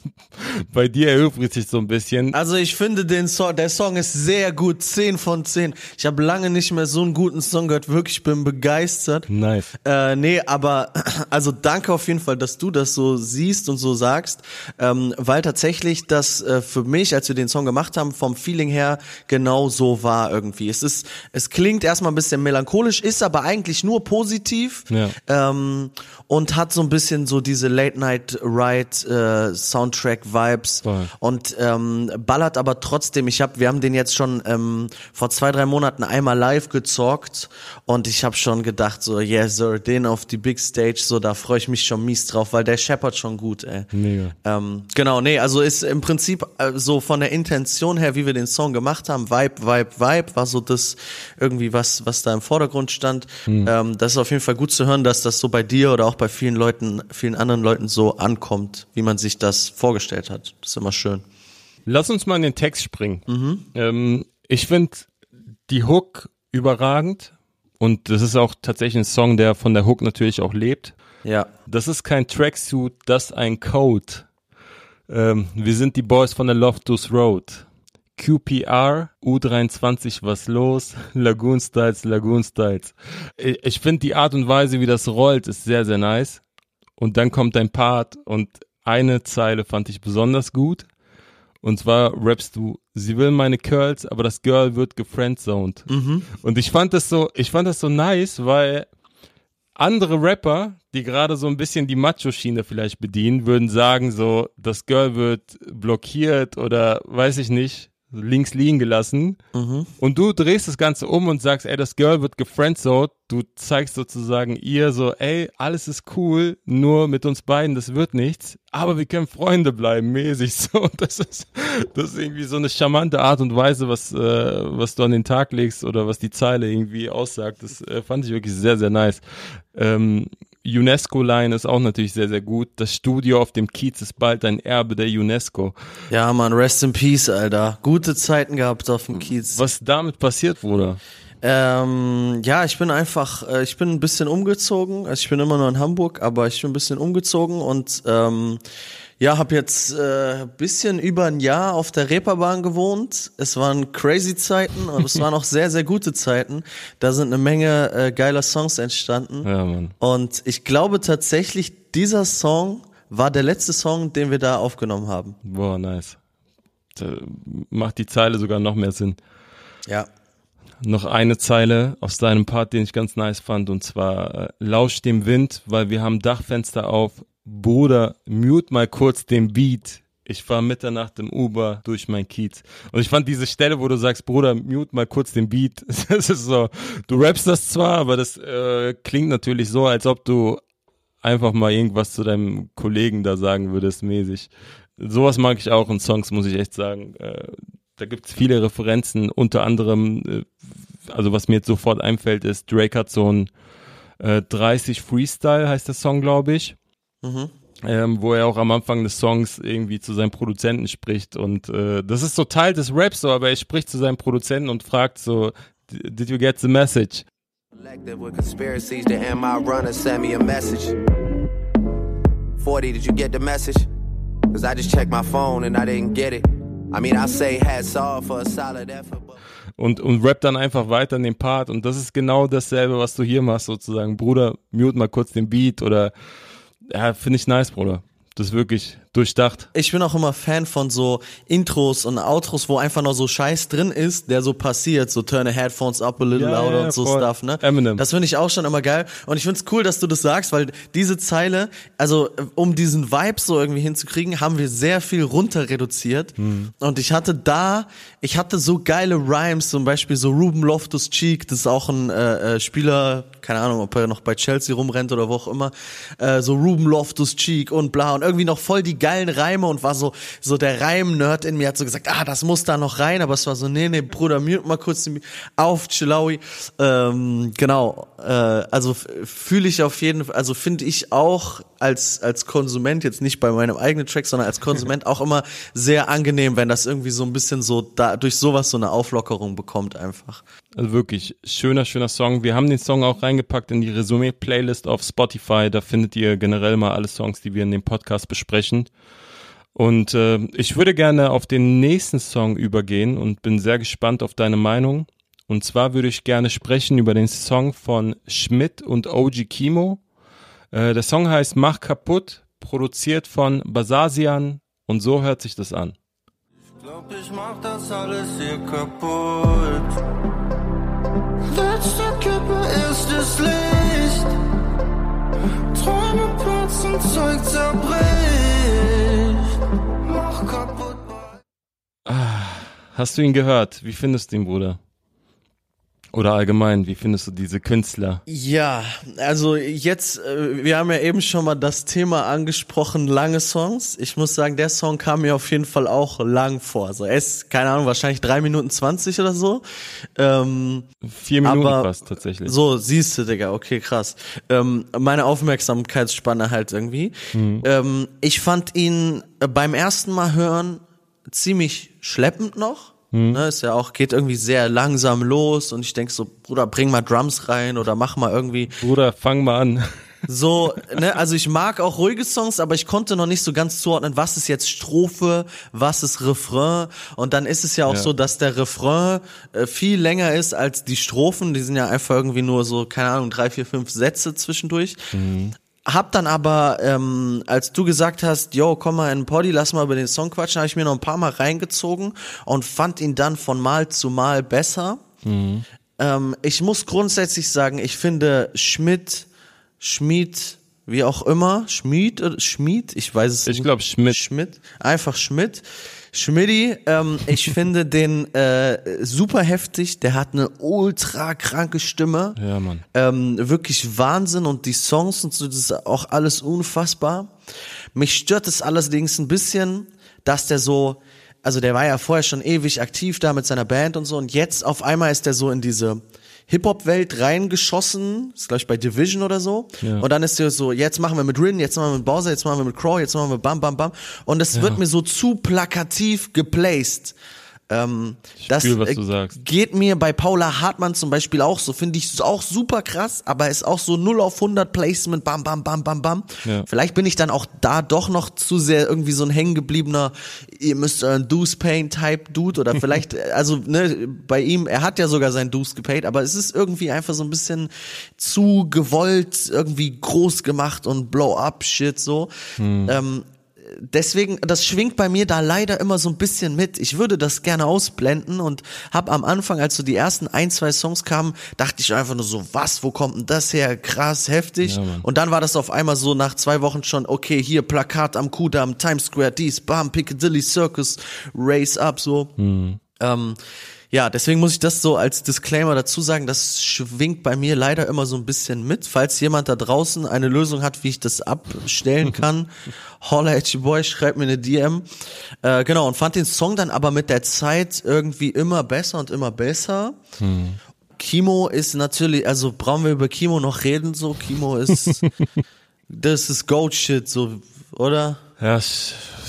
bei dir erübrigt sich so ein bisschen. Also ich finde den Song, der Song ist sehr gut, 10 von 10. Ich habe lange nicht mehr so einen guten Song gehört, wirklich bin begeistert. Nice. Äh, nee, aber also danke auf jeden Fall, dass du das so siehst und so sagst, ähm, weil tatsächlich das äh, für mich, als wir den Song gemacht haben, vom Feeling her genau so war irgendwie. Es ist, es klingt erstmal ein bisschen melancholisch, ist aber eigentlich nur positiv ja. ähm, und hat so ein bisschen so diese Late Night Night Ride äh, Soundtrack Vibes Voll. und ähm, ballert aber trotzdem. Ich habe, wir haben den jetzt schon ähm, vor zwei drei Monaten einmal live gezockt und ich habe schon gedacht so, yeah sir, den auf die Big Stage, so da freue ich mich schon mies drauf, weil der scheppert schon gut. Ey. Mega. Ähm, genau, nee, also ist im Prinzip äh, so von der Intention her, wie wir den Song gemacht haben, Vibe, Vibe, Vibe, war so das irgendwie was, was da im Vordergrund stand. Mhm. Ähm, das ist auf jeden Fall gut zu hören, dass das so bei dir oder auch bei vielen Leuten, vielen anderen Leuten so ankommt, wie man sich das vorgestellt hat. Das ist immer schön. Lass uns mal in den Text springen. Mhm. Ähm, ich finde die Hook überragend und das ist auch tatsächlich ein Song, der von der Hook natürlich auch lebt. Ja. Das ist kein Tracksuit, das ist ein Code. Ähm, wir sind die Boys von der Loftus Road. QPR, U23, was los? Lagoon Styles, Lagoon Styles. Ich, ich finde die Art und Weise, wie das rollt, ist sehr, sehr nice und dann kommt dein Part und eine Zeile fand ich besonders gut. Und zwar rappst du, sie will meine Curls, aber das Girl wird gefriendzoned. Mhm. Und ich fand das so, ich fand das so nice, weil andere Rapper, die gerade so ein bisschen die Macho-Schiene vielleicht bedienen, würden sagen so, das Girl wird blockiert oder weiß ich nicht, links liegen gelassen. Mhm. Und du drehst das Ganze um und sagst, ey, das Girl wird gefriendzoned. Du zeigst sozusagen ihr so, ey, alles ist cool, nur mit uns beiden, das wird nichts. Aber wir können Freunde bleiben, mäßig so. Und das ist, das ist irgendwie so eine charmante Art und Weise, was, äh, was du an den Tag legst oder was die Zeile irgendwie aussagt. Das äh, fand ich wirklich sehr, sehr nice. Ähm, UNESCO-Line ist auch natürlich sehr, sehr gut. Das Studio auf dem Kiez ist bald ein Erbe der UNESCO. Ja, man, rest in peace, Alter. Gute Zeiten gehabt auf dem Kiez. Was damit passiert wurde? Ähm, ja, ich bin einfach, äh, ich bin ein bisschen umgezogen. Also ich bin immer nur in Hamburg, aber ich bin ein bisschen umgezogen und ähm, ja, habe jetzt äh, bisschen über ein Jahr auf der Reeperbahn gewohnt. Es waren crazy Zeiten und es waren auch sehr, sehr gute Zeiten. Da sind eine Menge äh, geiler Songs entstanden. Ja, Mann. Und ich glaube tatsächlich, dieser Song war der letzte Song, den wir da aufgenommen haben. Boah, nice. Da macht die Zeile sogar noch mehr Sinn. Ja. Noch eine Zeile aus deinem Part, den ich ganz nice fand, und zwar äh, Lausch dem Wind, weil wir haben Dachfenster auf, Bruder, mute mal kurz den Beat. Ich fahr Mitternacht im Uber durch mein Kiez. Und ich fand diese Stelle, wo du sagst, Bruder, mute mal kurz den Beat. Das ist so, du rappst das zwar, aber das äh, klingt natürlich so, als ob du einfach mal irgendwas zu deinem Kollegen da sagen würdest, mäßig. Sowas mag ich auch in Songs, muss ich echt sagen. Äh, da gibt's viele Referenzen, unter anderem, äh, also was mir jetzt sofort einfällt, ist Drake hat so ein äh, 30 Freestyle, heißt der Song, glaube ich. Mhm. Ähm, wo er auch am Anfang des Songs irgendwie zu seinem Produzenten spricht und äh, das ist so Teil des Raps so, aber er spricht zu seinem Produzenten und fragt so, did you get the message? with conspiracies, the MI runner sent me a message. 40, did you get the message? Cause I just checked my phone and I didn't get it. I mean, I say hats off for a solid effort. Und, und rap dann einfach weiter in den Part und das ist genau dasselbe, was du hier machst sozusagen. Bruder, mute mal kurz den Beat oder ja, finde ich nice, Bruder. Das ist wirklich durchdacht. Ich bin auch immer Fan von so Intros und Outros, wo einfach noch so Scheiß drin ist, der so passiert, so turn the headphones up a little ja, louder ja, und so voll. Stuff, ne? Eminem. Das finde ich auch schon immer geil und ich finde es cool, dass du das sagst, weil diese Zeile, also um diesen Vibe so irgendwie hinzukriegen, haben wir sehr viel runter reduziert mhm. und ich hatte da ich hatte so geile Rhymes, zum Beispiel so Ruben Loftus Cheek, das ist auch ein äh, äh, Spieler, keine Ahnung, ob er noch bei Chelsea rumrennt oder wo auch immer, äh, so Ruben Loftus Cheek und bla und irgendwie noch voll die geilen Reime und war so so der Reim-Nerd in mir hat so gesagt, ah, das muss da noch rein, aber es war so, nee, nee, Bruder, mute mal kurz auf, Chilawi. Ähm, genau, äh, also fühle ich auf jeden Fall, also finde ich auch als als Konsument jetzt nicht bei meinem eigenen Track, sondern als Konsument auch immer sehr angenehm, wenn das irgendwie so ein bisschen so da durch sowas so eine Auflockerung bekommt einfach. Also wirklich schöner, schöner Song. Wir haben den Song auch reingepackt in die Resümee-Playlist auf Spotify. Da findet ihr generell mal alle Songs, die wir in dem Podcast besprechen. Und äh, ich würde gerne auf den nächsten Song übergehen und bin sehr gespannt auf deine Meinung. Und zwar würde ich gerne sprechen über den Song von Schmidt und OG Kimo. Äh, der Song heißt Mach kaputt, produziert von Basasian und so hört sich das an. Ich glaub, ich mach das alles hier kaputt. Letzte Kippe ist das Licht. Träume platzen, Zeug zerbricht. Mach kaputt. Hast du ihn gehört? Wie findest du ihn, Bruder? Oder allgemein, wie findest du diese Künstler? Ja, also jetzt, äh, wir haben ja eben schon mal das Thema angesprochen, lange Songs. Ich muss sagen, der Song kam mir auf jeden Fall auch lang vor. Also er ist, keine Ahnung, wahrscheinlich drei Minuten zwanzig oder so. Ähm, Vier Minuten aber fast tatsächlich. So, siehst du, Digga, okay, krass. Ähm, meine Aufmerksamkeitsspanne halt irgendwie. Ähm, ich fand ihn äh, beim ersten Mal hören ziemlich schleppend noch. Ne, ist ja auch, geht irgendwie sehr langsam los und ich denk so, Bruder, bring mal Drums rein oder mach mal irgendwie Bruder, fang mal an. so, ne, also ich mag auch ruhige Songs, aber ich konnte noch nicht so ganz zuordnen, was ist jetzt Strophe, was ist Refrain und dann ist es ja auch Ja. so, dass der Refrain äh, viel länger ist als die Strophen, die sind ja einfach irgendwie nur so, keine Ahnung, drei, vier, fünf Sätze zwischendurch. Hab dann aber, ähm, als du gesagt hast, yo, komm mal in den Poddy, lass mal über den Song quatschen, habe ich mir noch ein paar Mal reingezogen und fand ihn dann von Mal zu Mal besser. Ähm, ich muss grundsätzlich sagen, ich finde Schmidt, Schmied, wie auch immer, Schmied oder Schmied, ich weiß es Ich nicht. glaub, Schmidt. Schmidt, einfach Schmidt. Schmidti, ähm, ich finde den äh, super heftig, der hat eine ultra kranke Stimme. Ja, Mann. Ähm, wirklich Wahnsinn und die Songs und so, das ist auch alles unfassbar. Mich stört es allerdings ein bisschen, dass der so, also der war ja vorher schon ewig aktiv da mit seiner Band und so und jetzt auf einmal ist der so in diese Hip-Hop-Welt reingeschossen, ist gleich bei Division oder so. Ja. Und dann ist der so, jetzt machen wir mit Rin, jetzt machen wir mit Bowser, jetzt machen wir mit Crow, jetzt machen wir mit Bam Bam Bam. Und es wird mir so zu plakativ geplaced. Ähm, das was äh, geht mir bei Paula Hartmann zum Beispiel auch so, finde ich auch super krass, aber ist auch so 0 auf 100 Placement, bam, bam, bam, bam, bam. Ja. Vielleicht bin ich dann auch da doch noch zu sehr irgendwie so ein hängengebliebener, ihr müsst euren Deuce Pain Type Dude oder vielleicht, also ne, bei ihm, er hat ja sogar sein Deuce gepaid, aber es ist irgendwie einfach so ein bisschen zu gewollt, irgendwie groß gemacht und Blow-up-Shit so. Ähm, deswegen, das schwingt bei mir da leider immer so ein bisschen mit. Ich würde das gerne ausblenden und hab am Anfang, als so die ersten ein, zwei Songs kamen, dachte ich einfach nur so, was, wo kommt denn das her? Krass, heftig. Ja, und dann war das auf einmal so nach zwei Wochen schon, okay, hier Plakat am Kudamm, Times Square, dies, bam, Piccadilly Circus, Race Up, so. Ähm, ja, deswegen muss ich das so als Disclaimer dazu sagen, das schwingt bei mir leider immer so ein bisschen mit. Falls jemand da draußen eine Lösung hat, wie ich das abstellen kann, holla at your boy, schreibt mir eine DM. Äh, genau, und fand den Song dann aber mit der Zeit irgendwie immer besser und immer besser. Kimo ist natürlich, also brauchen wir über Kimo noch reden, so, Kimo ist, das ist Goat-Shit, so, oder? Ja,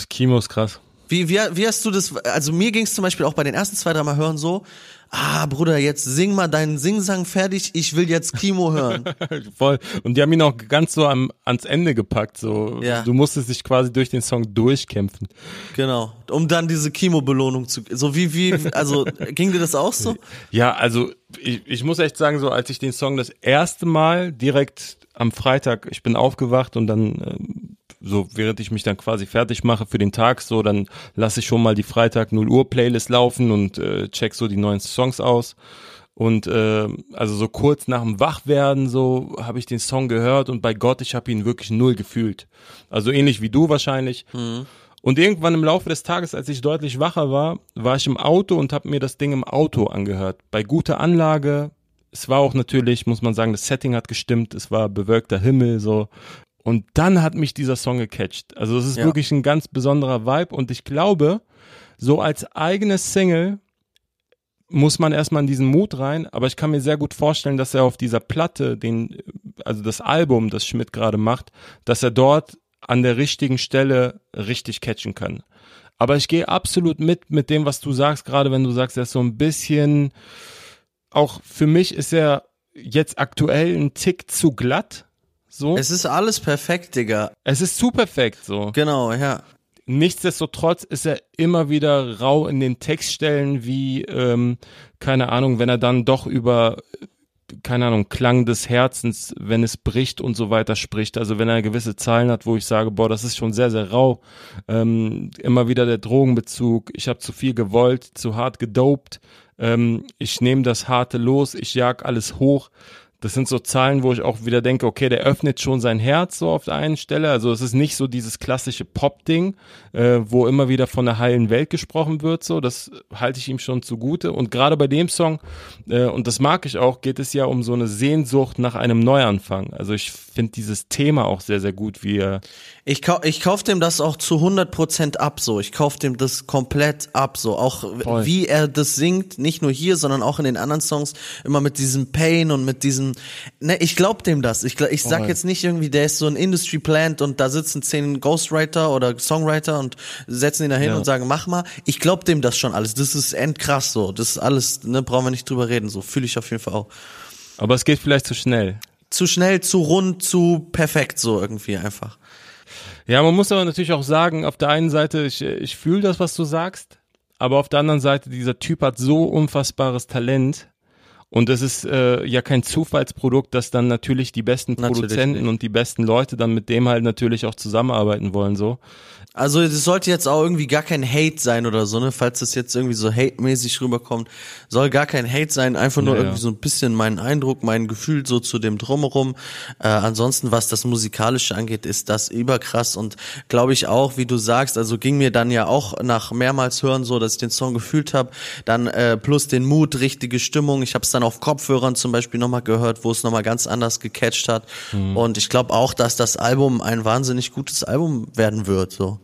Kimo ist krass. Wie, wie, wie hast du das, also mir ging es zum Beispiel auch bei den ersten zwei, drei Mal hören so, ah Bruder, jetzt sing mal deinen Singsang fertig, ich will jetzt Kimo hören. Voll. Und die haben ihn auch ganz so am, ans Ende gepackt. So, Ja. du musstest dich quasi durch den Song durchkämpfen. genau, um dann diese Kimo-Belohnung zu, so wie, wie, also ging dir das auch so? Ja, also ich, ich muss echt sagen, so als ich den Song das erste Mal direkt am Freitag, ich bin aufgewacht und dann ähm, so während ich mich dann quasi fertig mache für den Tag, so dann lasse ich schon mal die Freitag 0 Uhr Playlist laufen und äh, check so die neuen Songs aus. Und äh, also so kurz nach dem Wachwerden so habe ich den Song gehört und bei Gott, ich habe ihn wirklich null gefühlt. Also ähnlich wie du wahrscheinlich. Und irgendwann im Laufe des Tages, als ich deutlich wacher war, war ich im Auto und habe mir das Ding im Auto angehört. Bei guter Anlage. Es war auch natürlich, muss man sagen, das Setting hat gestimmt. Es war bewölkter Himmel, so. Und dann hat mich dieser Song gecatcht. Also es ist Ja. wirklich ein ganz besonderer Vibe. Und ich glaube, so als eigene Single muss man erstmal in diesen Mut rein, aber ich kann mir sehr gut vorstellen, dass er auf dieser Platte, den, also das Album, das Schmidt gerade macht, dass er dort an der richtigen Stelle richtig catchen kann. Aber ich gehe absolut mit mit dem, was du sagst, gerade wenn du sagst, er ist so ein bisschen, auch für mich ist er jetzt aktuell ein Tick zu glatt. So. Es ist alles perfekt, Digga. es ist zu perfekt so. Genau, ja. Nichtsdestotrotz ist er immer wieder rau in den Textstellen, wie, ähm, keine Ahnung, wenn er dann doch über, keine Ahnung, Klang des Herzens, wenn es bricht und so weiter spricht. Also wenn er gewisse Zeilen hat, wo ich sage, boah, das ist schon sehr, sehr rau. Ähm, immer wieder der Drogenbezug, ich habe zu viel gewollt, zu hart gedopt, ähm, ich nehme das Harte los, ich jag alles hoch. Das sind so Zahlen, wo ich auch wieder denke, okay, der öffnet schon sein Herz so auf der einen Stelle. Also es ist nicht so dieses klassische Pop-Ding, äh, wo immer wieder von der heilen Welt gesprochen wird. So, das halte ich ihm schon zugute. Und gerade bei dem Song, äh, und das mag ich auch, geht es ja um so eine Sehnsucht nach einem Neuanfang. Also ich finde dieses Thema auch sehr, sehr gut, wie er Ich, kau ich kauf dem das auch zu 100% ab, so. Ich kauf dem das komplett ab, so. Auch Voll. wie er das singt, nicht nur hier, sondern auch in den anderen Songs, immer mit diesem Pain und mit diesem, ne, ich glaub dem das. Ich, ich sag Voll. jetzt nicht irgendwie, der ist so ein Industry Plant und da sitzen zehn Ghostwriter oder Songwriter und setzen ihn da hin Ja. und sagen, mach mal. Ich glaub dem das schon alles. Das ist endkrass, so. Das ist alles, ne, brauchen wir nicht drüber reden, so. Fühle ich auf jeden Fall auch. aber es geht vielleicht zu schnell. Zu schnell, zu rund, zu perfekt, so irgendwie einfach. Ja, man muss aber natürlich auch sagen, auf der einen Seite, ich, ich fühle das, was du sagst, aber auf der anderen Seite, dieser Typ hat so unfassbares Talent. Und es ist äh, ja kein Zufallsprodukt, dass dann natürlich die besten Natürlich Produzenten nicht. und die besten Leute dann mit dem halt natürlich auch zusammenarbeiten wollen, so. Also das sollte jetzt auch irgendwie gar kein Hate sein oder so, ne? Falls das jetzt irgendwie so hate-mäßig rüberkommt, soll gar kein Hate sein, einfach nur Ja, ja. irgendwie so ein bisschen mein Eindruck, mein Gefühl so zu dem Drumherum. Äh, ansonsten, was das Musikalische angeht, ist das überkrass und glaube ich auch, wie du sagst, also ging mir dann ja auch nach mehrmals hören so, dass ich den Song gefühlt habe, dann äh, plus den Mut, richtige Stimmung. Ich habe es dann auf Kopfhörern zum Beispiel nochmal gehört, wo es nochmal ganz anders gecatcht hat Mhm. und ich glaube auch, dass das Album ein wahnsinnig gutes Album werden wird, so.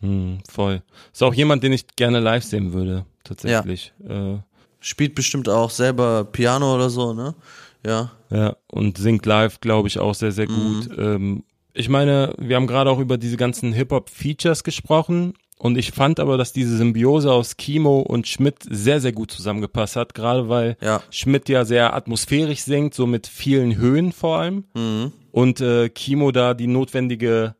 Hm, voll. Ist auch jemand, den ich gerne live sehen würde, tatsächlich. Ja. Äh, Spielt bestimmt auch selber Piano oder so, ne? Ja. Ja, und singt live, glaube ich, auch sehr, sehr gut. Ähm, ich meine, wir haben gerade auch über diese ganzen Hip-Hop-Features gesprochen und ich fand aber, dass diese Symbiose aus Kimo und Schmidt sehr, sehr gut zusammengepasst hat, gerade weil Ja. Schmidt ja sehr atmosphärisch singt, so mit vielen Höhen vor allem und äh, Kimo da die notwendige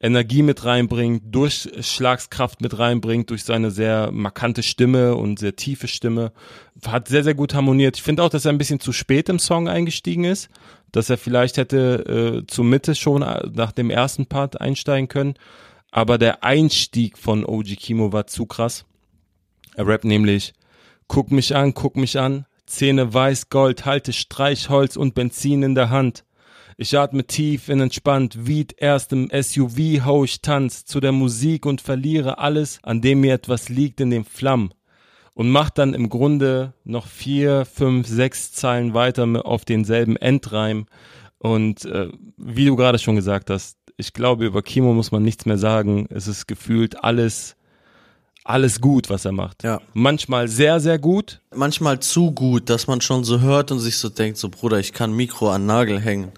Energie mit reinbringt, Durchschlagskraft mit reinbringt durch seine sehr markante Stimme und sehr tiefe Stimme. Hat sehr, sehr gut harmoniert. Ich finde auch, dass er ein bisschen zu spät im Song eingestiegen ist, dass er vielleicht hätte äh, zur Mitte schon äh, nach dem ersten Part einsteigen können. Aber der Einstieg von OG Kimo war zu krass. Er rappt nämlich, guck mich an, guck mich an, Zähne weiß, Gold, halte Streichholz und Benzin in der Hand. Ich atme tief in entspannt, Weed erst im SUV, hau ich Tanz zu der Musik und verliere alles, an dem mir etwas liegt in den Flammen. Und mach dann im Grunde noch vier, fünf, sechs Zeilen weiter auf denselben Endreim. Und äh, wie du gerade schon gesagt hast, ich glaube, über Kimo muss man nichts mehr sagen. Es ist gefühlt alles, alles gut, was er macht. Ja. Manchmal sehr, sehr gut. Manchmal zu gut, dass man schon so hört und sich so denkt, so Bruder, ich kann Mikro an Nagel hängen.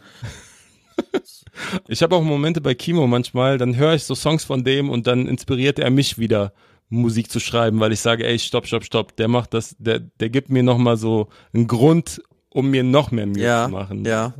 Ich habe auch Momente bei Kimo manchmal, dann höre ich so Songs von dem und dann inspiriert er mich wieder, Musik zu schreiben, weil ich sage, ey, stopp, stopp, stopp, der macht das, der, der gibt mir nochmal so einen Grund, um mir noch mehr Mühe Ja, zu machen. ja.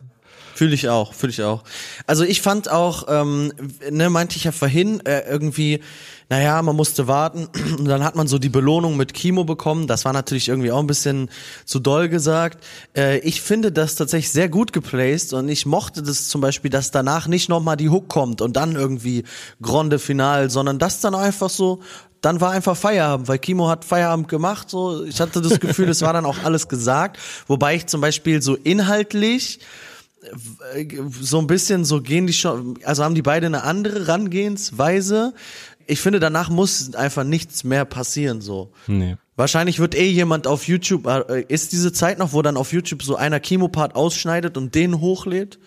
Fühle ich auch, fühle ich auch. Also ich fand auch, ähm, ne, meinte ich ja vorhin, äh, irgendwie, naja, man musste warten und dann hat man so die Belohnung mit Kimo bekommen. Das war natürlich irgendwie auch ein bisschen zu doll gesagt. Äh, ich finde das tatsächlich sehr gut geplaced und ich mochte das zum Beispiel, dass danach nicht nochmal die Hook kommt und dann irgendwie Grande Final, sondern das dann einfach so, dann war einfach Feierabend, weil Kimo hat Feierabend gemacht. So, ich hatte das Gefühl, es war dann auch alles gesagt. Wobei ich zum Beispiel so inhaltlich so ein bisschen so gehen die schon, also haben die beide eine andere Herangehensweise. Ich finde, danach muss einfach nichts mehr passieren, so. Nee. Wahrscheinlich wird eh jemand auf YouTube, äh, ist diese Zeit noch, wo dann auf YouTube so einer Chemopart ausschneidet und den hochlädt?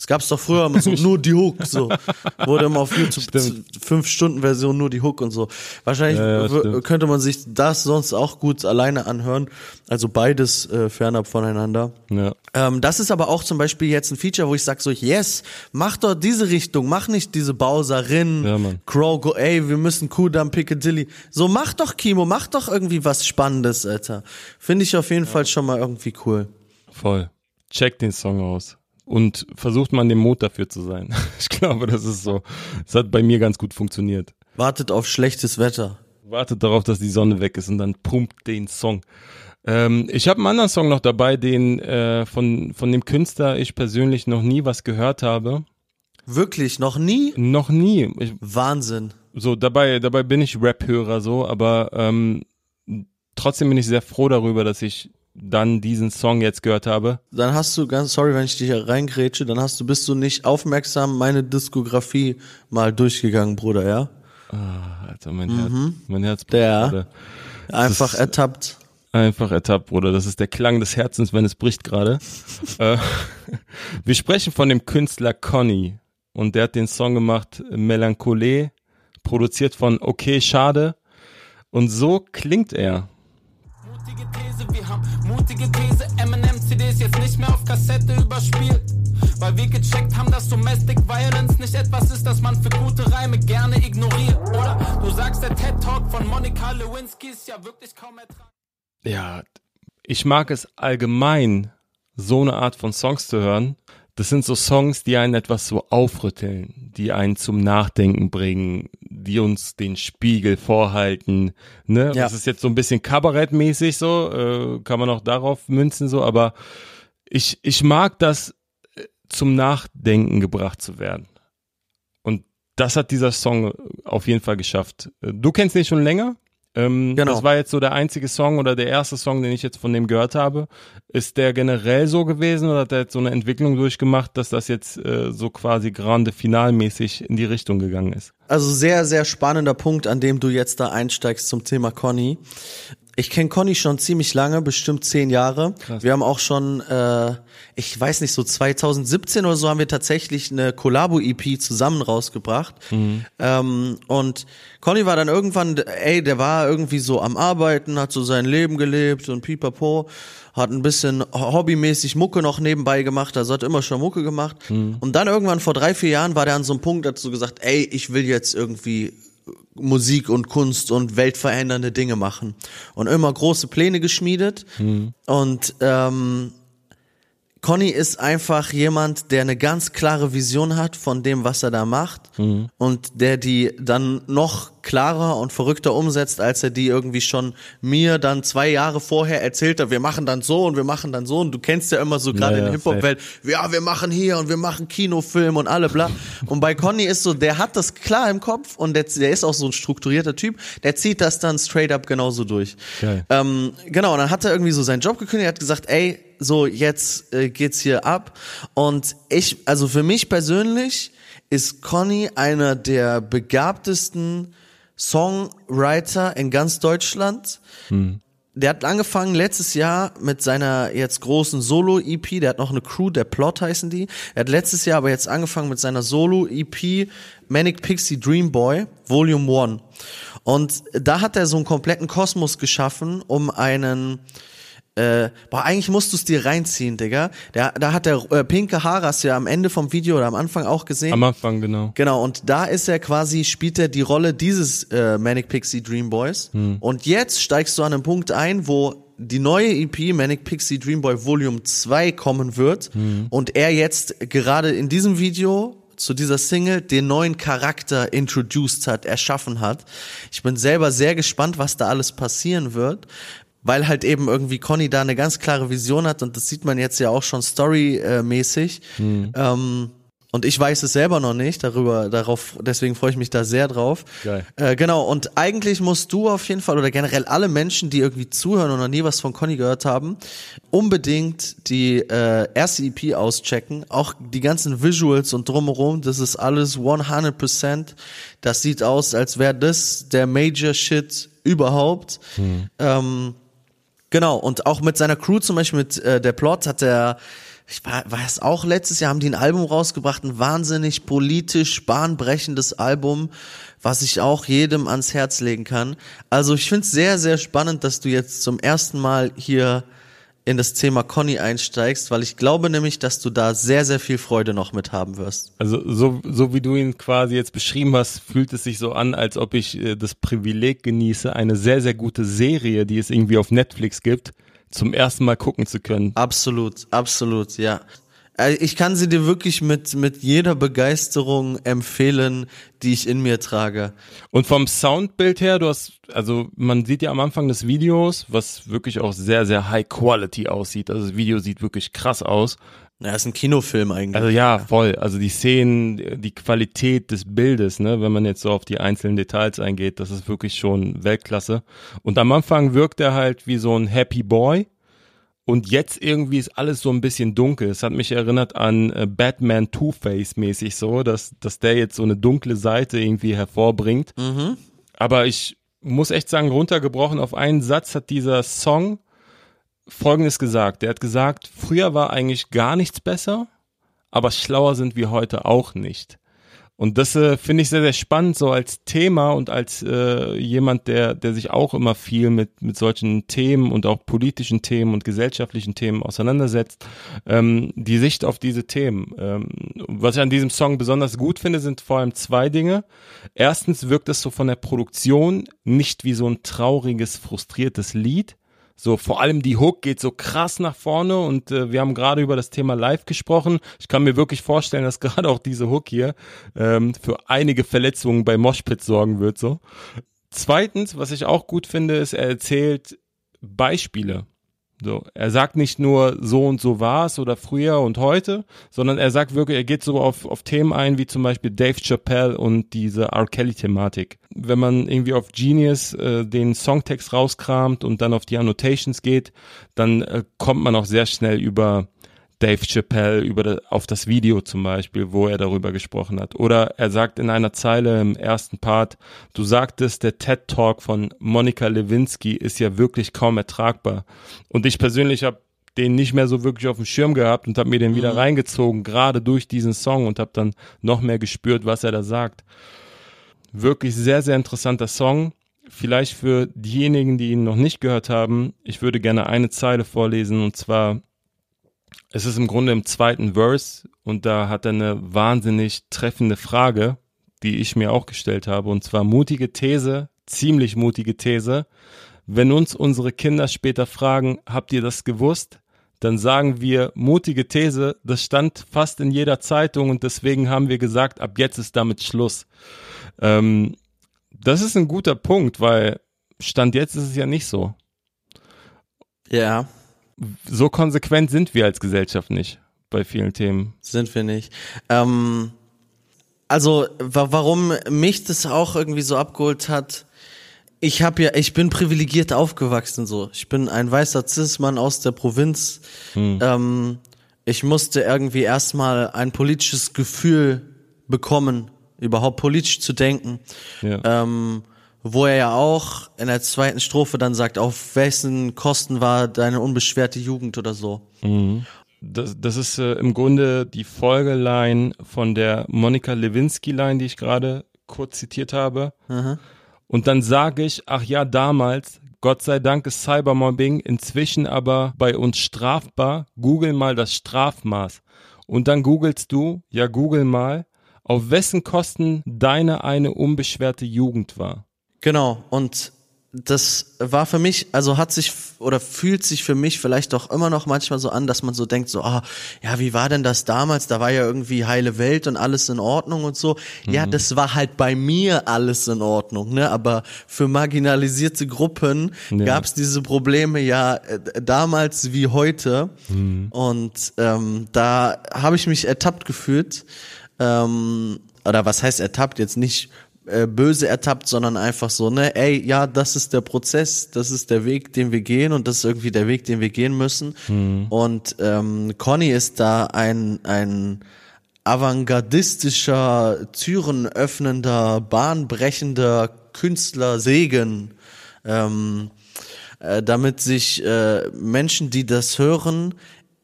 Es gab's doch früher immer so nur die Hook, so. Wurde immer auf YouTube fünf Stunden Version nur die Hook und so. Wahrscheinlich Ja, ja, könnte man sich das sonst auch gut alleine anhören. Also beides äh, fernab voneinander. Ja. Ähm, das ist aber auch zum Beispiel jetzt ein Feature, wo ich sag so, yes, mach doch diese Richtung, mach nicht diese Bowserin, Ja, Mann. Crow, go, ey, wir müssen Kudam, Piccadilly. So, mach doch Kimo, mach doch irgendwie was Spannendes, Alter. Finde ich auf jeden Fall schon mal irgendwie cool. Voll. Checkt den Song aus. Und versucht mal in dem Mut dafür zu sein. Ich glaube, das ist so. Es hat bei mir ganz gut funktioniert. Wartet auf schlechtes Wetter. Wartet darauf, dass die Sonne weg ist und dann pumpt den Song. Ähm, ich habe einen anderen Song noch dabei, den äh, von, von dem Künstler ich persönlich noch nie was gehört habe. Wirklich, noch nie? Noch nie. Ich, Wahnsinn. so, dabei, dabei bin ich Rap-Hörer so, aber ähm, trotzdem bin ich sehr froh darüber, dass ich dann diesen Song jetzt gehört habe. Dann hast du, ganz sorry, wenn ich dich hier reingrätsche, dann hast du, bist du nicht aufmerksam meine Diskografie mal durchgegangen, Bruder, ja? Ah, Alter, mein Herz, mein Herz Mhm. Der. Bruder. Einfach ist- ertappt. Einfach ertappt, Bruder. Das ist der Klang des Herzens, wenn es bricht gerade. äh, wir sprechen von dem Künstler Conny und der hat den Song gemacht Melancholie, produziert von Okay Schade und so klingt er. Mutige mutige These. Eminem CDs jetzt nicht mehr auf Kassette überspielt. Weil wir gecheckt haben, dass Domestic Violence nicht etwas ist, das man für gute Reime gerne ignoriert. Oder du sagst, der TED Talk von Monika Lewinsky ist ja wirklich kaum ertragbar. Ja, ich mag es allgemein, so eine Art von Songs zu hören. Das sind so Songs, die einen etwas so aufrütteln, die einen zum Nachdenken bringen, die uns den Spiegel vorhalten. Ne? Ja. Das ist jetzt so ein bisschen kabarettmäßig so, äh, kann man auch darauf münzen so, aber ich, ich mag das, äh, zum Nachdenken gebracht zu werden. Und das hat dieser Song auf jeden Fall geschafft. Äh, Du kennst ihn schon länger? Ähm, Genau. Das war jetzt so der einzige Song oder der erste Song, den ich jetzt von dem gehört habe. Ist der generell so gewesen oder hat er jetzt so eine Entwicklung durchgemacht, dass das jetzt äh, so quasi grande finalmäßig in die Richtung gegangen ist? Also sehr, sehr spannender Punkt, an dem du jetzt da einsteigst zum Thema Conny. Ich kenne Conny schon ziemlich lange, bestimmt zehn Jahre. Wir haben auch schon, äh, ich weiß nicht, so 2017 oder so haben wir tatsächlich eine Collabo-EP zusammen rausgebracht. Ähm, und Conny war dann irgendwann, ey, der war irgendwie so am Arbeiten, hat so sein Leben gelebt und pipapo, hat ein bisschen hobbymäßig Mucke noch nebenbei gemacht, also hat immer schon Mucke gemacht. Und dann irgendwann vor drei, vier Jahren war der an so einem Punkt, hat so gesagt, ey, ich will jetzt irgendwie Musik und Kunst und weltverändernde Dinge machen. Und immer große Pläne geschmiedet. Und ähm, Conny ist einfach jemand, der eine ganz klare Vision hat von dem, was er da macht und der die dann noch klarer und verrückter umsetzt, als er die irgendwie schon mir dann zwei Jahre vorher erzählt hat, wir machen dann so und wir machen dann so und du kennst ja immer so gerade Ja, in der Hip-Hop-Welt, ja, wir machen hier und wir machen Kinofilm und alle bla. Und bei Conny ist so, der hat das klar im Kopf und der, der ist auch so ein strukturierter Typ, der zieht das dann straight up genauso durch. Ähm, genau, und dann hat er irgendwie so seinen Job gekündigt, hat gesagt, ey, so jetzt äh, geht's hier ab. Und ich, also für mich persönlich ist Conny einer der begabtesten Songwriter in ganz Deutschland. Der hat angefangen letztes Jahr mit seiner jetzt großen Solo-EP. Der hat noch eine Crew, der Plot heißen die. Er hat letztes Jahr aber jetzt angefangen mit seiner Solo-EP Manic Pixie Dream Boy Volume 1. Und da hat er so einen kompletten Kosmos geschaffen, um einen äh, boah, eigentlich musst du es dir reinziehen, Digga. Der, da hat der äh, pinke Haare, hast du ja am Ende vom Video oder am Anfang auch gesehen. Am Anfang, genau. Genau, und da ist er quasi, spielt er die Rolle dieses äh, Manic Pixie Dream Boys. Und jetzt steigst du an einen Punkt ein, wo die neue EP Manic Pixie Dream Boy Volume 2 kommen wird und er jetzt gerade in diesem Video zu dieser Single den neuen Charakter introduced hat, erschaffen hat. Ich bin selber sehr gespannt, was da alles passieren wird, weil halt eben irgendwie Conny da eine ganz klare Vision hat und das sieht man jetzt ja auch schon storymäßig. Ähm, und ich weiß es selber noch nicht, darüber, darauf, deswegen freue ich mich da sehr drauf. Geil. Äh, genau, und eigentlich musst du auf jeden Fall, oder generell alle Menschen, die irgendwie zuhören und noch nie was von Conny gehört haben, unbedingt die äh, erste EP auschecken. Auch die ganzen Visuals und drumherum, das ist alles 100%. Das sieht aus, als wäre das der Major Shit überhaupt. Ähm, genau, und auch mit seiner Crew, zum Beispiel mit äh, der Plot, hat er ich es auch letztes Jahr, haben die ein Album rausgebracht, ein wahnsinnig politisch bahnbrechendes Album, was ich auch jedem ans Herz legen kann. Also ich finde es sehr, sehr spannend, dass du jetzt zum ersten Mal hier in das Thema Conny einsteigst, weil ich glaube nämlich, dass du da sehr, sehr viel Freude noch mit haben wirst. Also so, so wie du ihn quasi jetzt beschrieben hast, fühlt es sich so an, als ob ich äh, das Privileg genieße, eine sehr, sehr gute Serie, die es irgendwie auf Netflix gibt, zum ersten Mal gucken zu können. Absolut, absolut, ja. Äh, Ich kann sie dir wirklich mit, mit jeder Begeisterung empfehlen, die ich in mir trage. Und vom Soundbild her, du hast, also man sieht ja am Anfang des Videos, was wirklich auch sehr, sehr high quality aussieht. Also das Video sieht wirklich krass aus. Ja, ist ein Kinofilm eigentlich. Also ja, voll. Also die Szenen, die Qualität des Bildes, ne, wenn man jetzt so auf die einzelnen Details eingeht, das ist wirklich schon Weltklasse. Und am Anfang wirkt er halt wie so ein Happy Boy. Und jetzt irgendwie ist alles so ein bisschen dunkel. Es hat mich erinnert an äh, Batman Two-Face mäßig so, dass, dass der jetzt so eine dunkle Seite irgendwie hervorbringt. Aber ich muss echt sagen, runtergebrochen auf einen Satz hat dieser Song Folgendes gesagt. Der hat gesagt, früher war eigentlich gar nichts besser, aber schlauer sind wir heute auch nicht. Und das äh, finde ich sehr, sehr spannend, so als Thema und als äh, jemand, der, der sich auch immer viel mit, mit solchen Themen und auch politischen Themen und gesellschaftlichen Themen auseinandersetzt, ähm, die Sicht auf diese Themen. Ähm, was ich an diesem Song besonders gut finde, sind vor allem zwei Dinge. Erstens wirkt es so von der Produktion nicht wie so ein trauriges, frustriertes Lied, so, vor allem die Hook geht so krass nach vorne und äh, wir haben gerade über das Thema Live gesprochen. Ich kann mir wirklich vorstellen, dass gerade auch diese Hook hier ähm, für einige Verletzungen bei Moshpit sorgen wird. So. Zweitens, was ich auch gut finde, ist, er erzählt Beispiele. So, er sagt nicht nur so und so war es oder früher und heute, sondern er sagt wirklich, er geht so auf, auf Themen ein, wie zum Beispiel Dave Chappelle und diese R. Kelly-Thematik. Wenn man irgendwie auf Genius äh, den Songtext rauskramt und dann auf die Annotations geht, dann äh, kommt man auch sehr schnell über Dave Chappelle über das, auf das Video zum Beispiel, wo er darüber gesprochen hat. Oder er sagt in einer Zeile im ersten Part, du sagtest, der TED Talk von Monika Lewinsky ist ja wirklich kaum ertragbar. Und ich persönlich habe den nicht mehr so wirklich auf dem Schirm gehabt und habe mir den wieder reingezogen, gerade durch diesen Song und habe dann noch mehr gespürt, was er da sagt. Wirklich sehr, sehr interessanter Song. Vielleicht für diejenigen, die ihn noch nicht gehört haben, ich würde gerne eine Zeile vorlesen und zwar es ist im Grunde im zweiten Verse und da hat er eine wahnsinnig treffende Frage, die ich mir auch gestellt habe, und zwar mutige These, ziemlich mutige These. Wenn uns unsere Kinder später fragen, habt ihr das gewusst? Dann sagen wir, mutige These, das stand fast in jeder Zeitung und deswegen haben wir gesagt, ab jetzt ist damit Schluss. Ähm, das ist ein guter Punkt, weil Stand jetzt ist es ja nicht so Ja, so konsequent sind wir als Gesellschaft nicht bei vielen Themen. sind wir nicht. Ähm, also, wa warum mich das auch irgendwie so abgeholt hat, ich habe ja, ich bin privilegiert aufgewachsen so. Ich bin ein weißer Cis-Mann aus der Provinz. Ähm, ich musste irgendwie erstmal ein politisches Gefühl bekommen, überhaupt politisch zu denken. Ja. Ähm, wo er ja auch in der zweiten Strophe dann sagt, auf wessen Kosten war deine unbeschwerte Jugend oder so. Das, das ist äh, im Grunde die Folgeline von der Monika Lewinsky-Line, die ich gerade kurz zitiert habe. Und dann sage ich, ach ja, damals, Gott sei Dank ist Cybermobbing inzwischen aber bei uns strafbar. Google mal das Strafmaß. Und dann googelst du, ja, google mal, auf wessen Kosten deine eine unbeschwerte Jugend war. Genau, und das war für mich, also hat sich oder fühlt sich für mich vielleicht auch immer noch manchmal so an, dass man so denkt, so, ah, ja, wie war denn das damals? Da war ja irgendwie heile Welt und alles in Ordnung und so. Ja, das war halt bei mir alles in Ordnung, ne? Aber für marginalisierte Gruppen Ja. gab's diese Probleme ja äh, damals wie heute. Und ähm, da habe ich mich ertappt gefühlt. Ähm, oder was heißt ertappt? Jetzt nicht äh, böse ertappt, sondern einfach so, ne, ey, ja, das ist der Prozess, das ist der Weg, den wir gehen und das ist irgendwie der Weg, den wir gehen müssen. Und ähm, Conny ist da ein, ein avantgardistischer, türenöffnender, bahnbrechender Künstler Segen, ähm, äh, damit sich äh, Menschen, die das hören,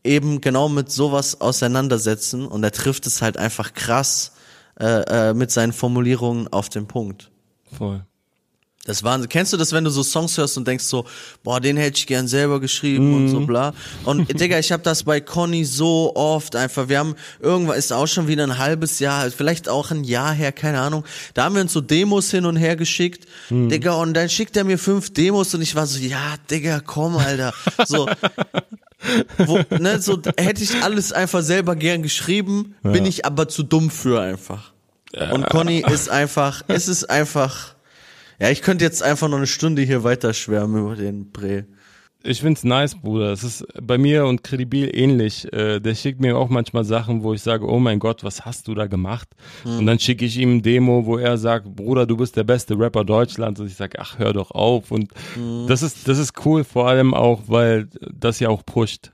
eben genau mit sowas auseinandersetzen und er trifft es halt einfach krass äh, äh, mit seinen Formulierungen auf den Punkt. Voll. Das Wahnsinn. Kennst du das, wenn du so Songs hörst und denkst so, boah, den hätte ich gern selber geschrieben und so bla. Und Digga, ich habe das bei Conny so oft einfach. Wir haben irgendwann ist auch schon wieder ein halbes Jahr, vielleicht auch ein Jahr her, keine Ahnung. Da haben wir uns so Demos hin und her geschickt, Digga, und dann schickt er mir fünf Demos und ich war so, ja, Digga, komm, Alter. So, wo, ne, so hätte ich alles einfach selber gern geschrieben, bin ich aber zu dumm für einfach. Und Conny ist einfach, es ist einfach, ja, ich könnte jetzt einfach noch eine Stunde hier weiter schwärmen über den Bre. Ich find's nice, Bruder. Es ist bei mir und Credibil ähnlich. Äh, der schickt mir auch manchmal Sachen, wo ich sage, oh mein Gott, was hast du da gemacht? Und dann schicke ich ihm ein Demo, wo er sagt, Bruder, du bist der beste Rapper Deutschlands. Und ich sage, ach, hör doch auf. Und das ist, das ist cool, vor allem auch, weil das ja auch pusht.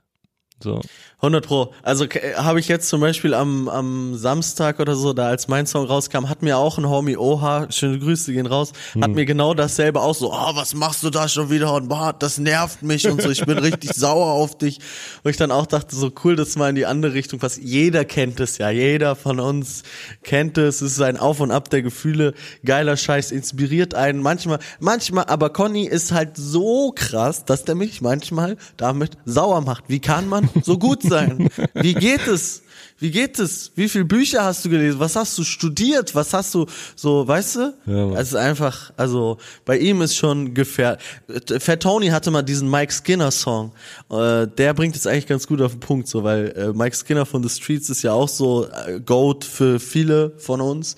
So. 100 Pro. Also äh, habe ich jetzt zum Beispiel am, am Samstag oder so, da als mein Song rauskam, hat mir auch ein Homie Oha, schöne Grüße gehen raus, hat mir genau dasselbe auch so, oh, was machst du da schon wieder und boah, das nervt mich und so, ich bin richtig sauer auf dich. Wo ich dann auch dachte, so cool, das mal in die andere Richtung passt. Jeder kennt es ja, jeder von uns kennt es, es ist ein Auf und Ab der Gefühle, geiler Scheiß, inspiriert einen manchmal, manchmal, aber Conny ist halt so krass, dass der mich manchmal damit sauer macht. Wie kann man so gut sein? Wie geht es? Wie geht es? Wie viele Bücher hast du gelesen? Was hast du studiert? Was hast du so, weißt du? Ja, es ist einfach, also bei ihm ist schon gefährlich. Fat Tony hatte mal diesen Mike Skinner Song. Äh, der bringt es eigentlich ganz gut auf den Punkt, so, weil äh, Mike Skinner von The Streets ist ja auch so äh, Goat für viele von uns.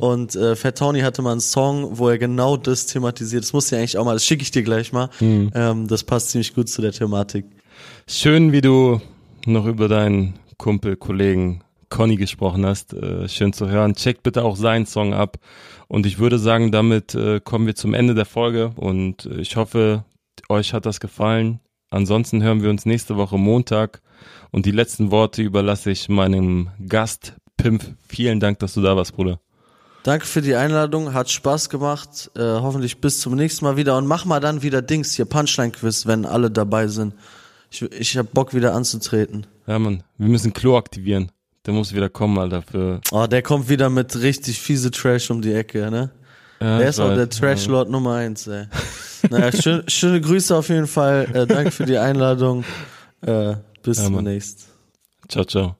Und äh, Fat Tony hatte mal einen Song, wo er genau das thematisiert. Das muss ja eigentlich auch mal, das schicke ich dir gleich mal. Ähm, das passt ziemlich gut zu der Thematik. Schön, wie du noch über deinen Kumpel, Kollegen Conny gesprochen hast. Äh, schön zu hören. Checkt bitte auch seinen Song ab. Und ich würde sagen, damit äh, kommen wir zum Ende der Folge. Und äh, ich hoffe, euch hat das gefallen. Ansonsten hören wir uns nächste Woche Montag. Und die letzten Worte überlasse ich meinem Gast Pimp. Vielen Dank, dass du da warst, Bruder. Danke für die Einladung, hat Spaß gemacht. Äh, hoffentlich bis zum nächsten Mal wieder und mach mal dann wieder Dings hier Punchline-Quiz, wenn alle dabei sind. Ich, ich hab Bock wieder anzutreten. Ja, Mann, wir müssen Klo aktivieren. Der muss wieder kommen, Alter, für. Oh, der kommt wieder mit richtig fiese Trash um die Ecke, ne? Ja, der ist auch der Trash-Lord Nummer eins, ey. naja, schön, schöne Grüße auf jeden Fall. Äh, danke für die Einladung. Äh, bis Ja, demnächst. Ciao, ciao.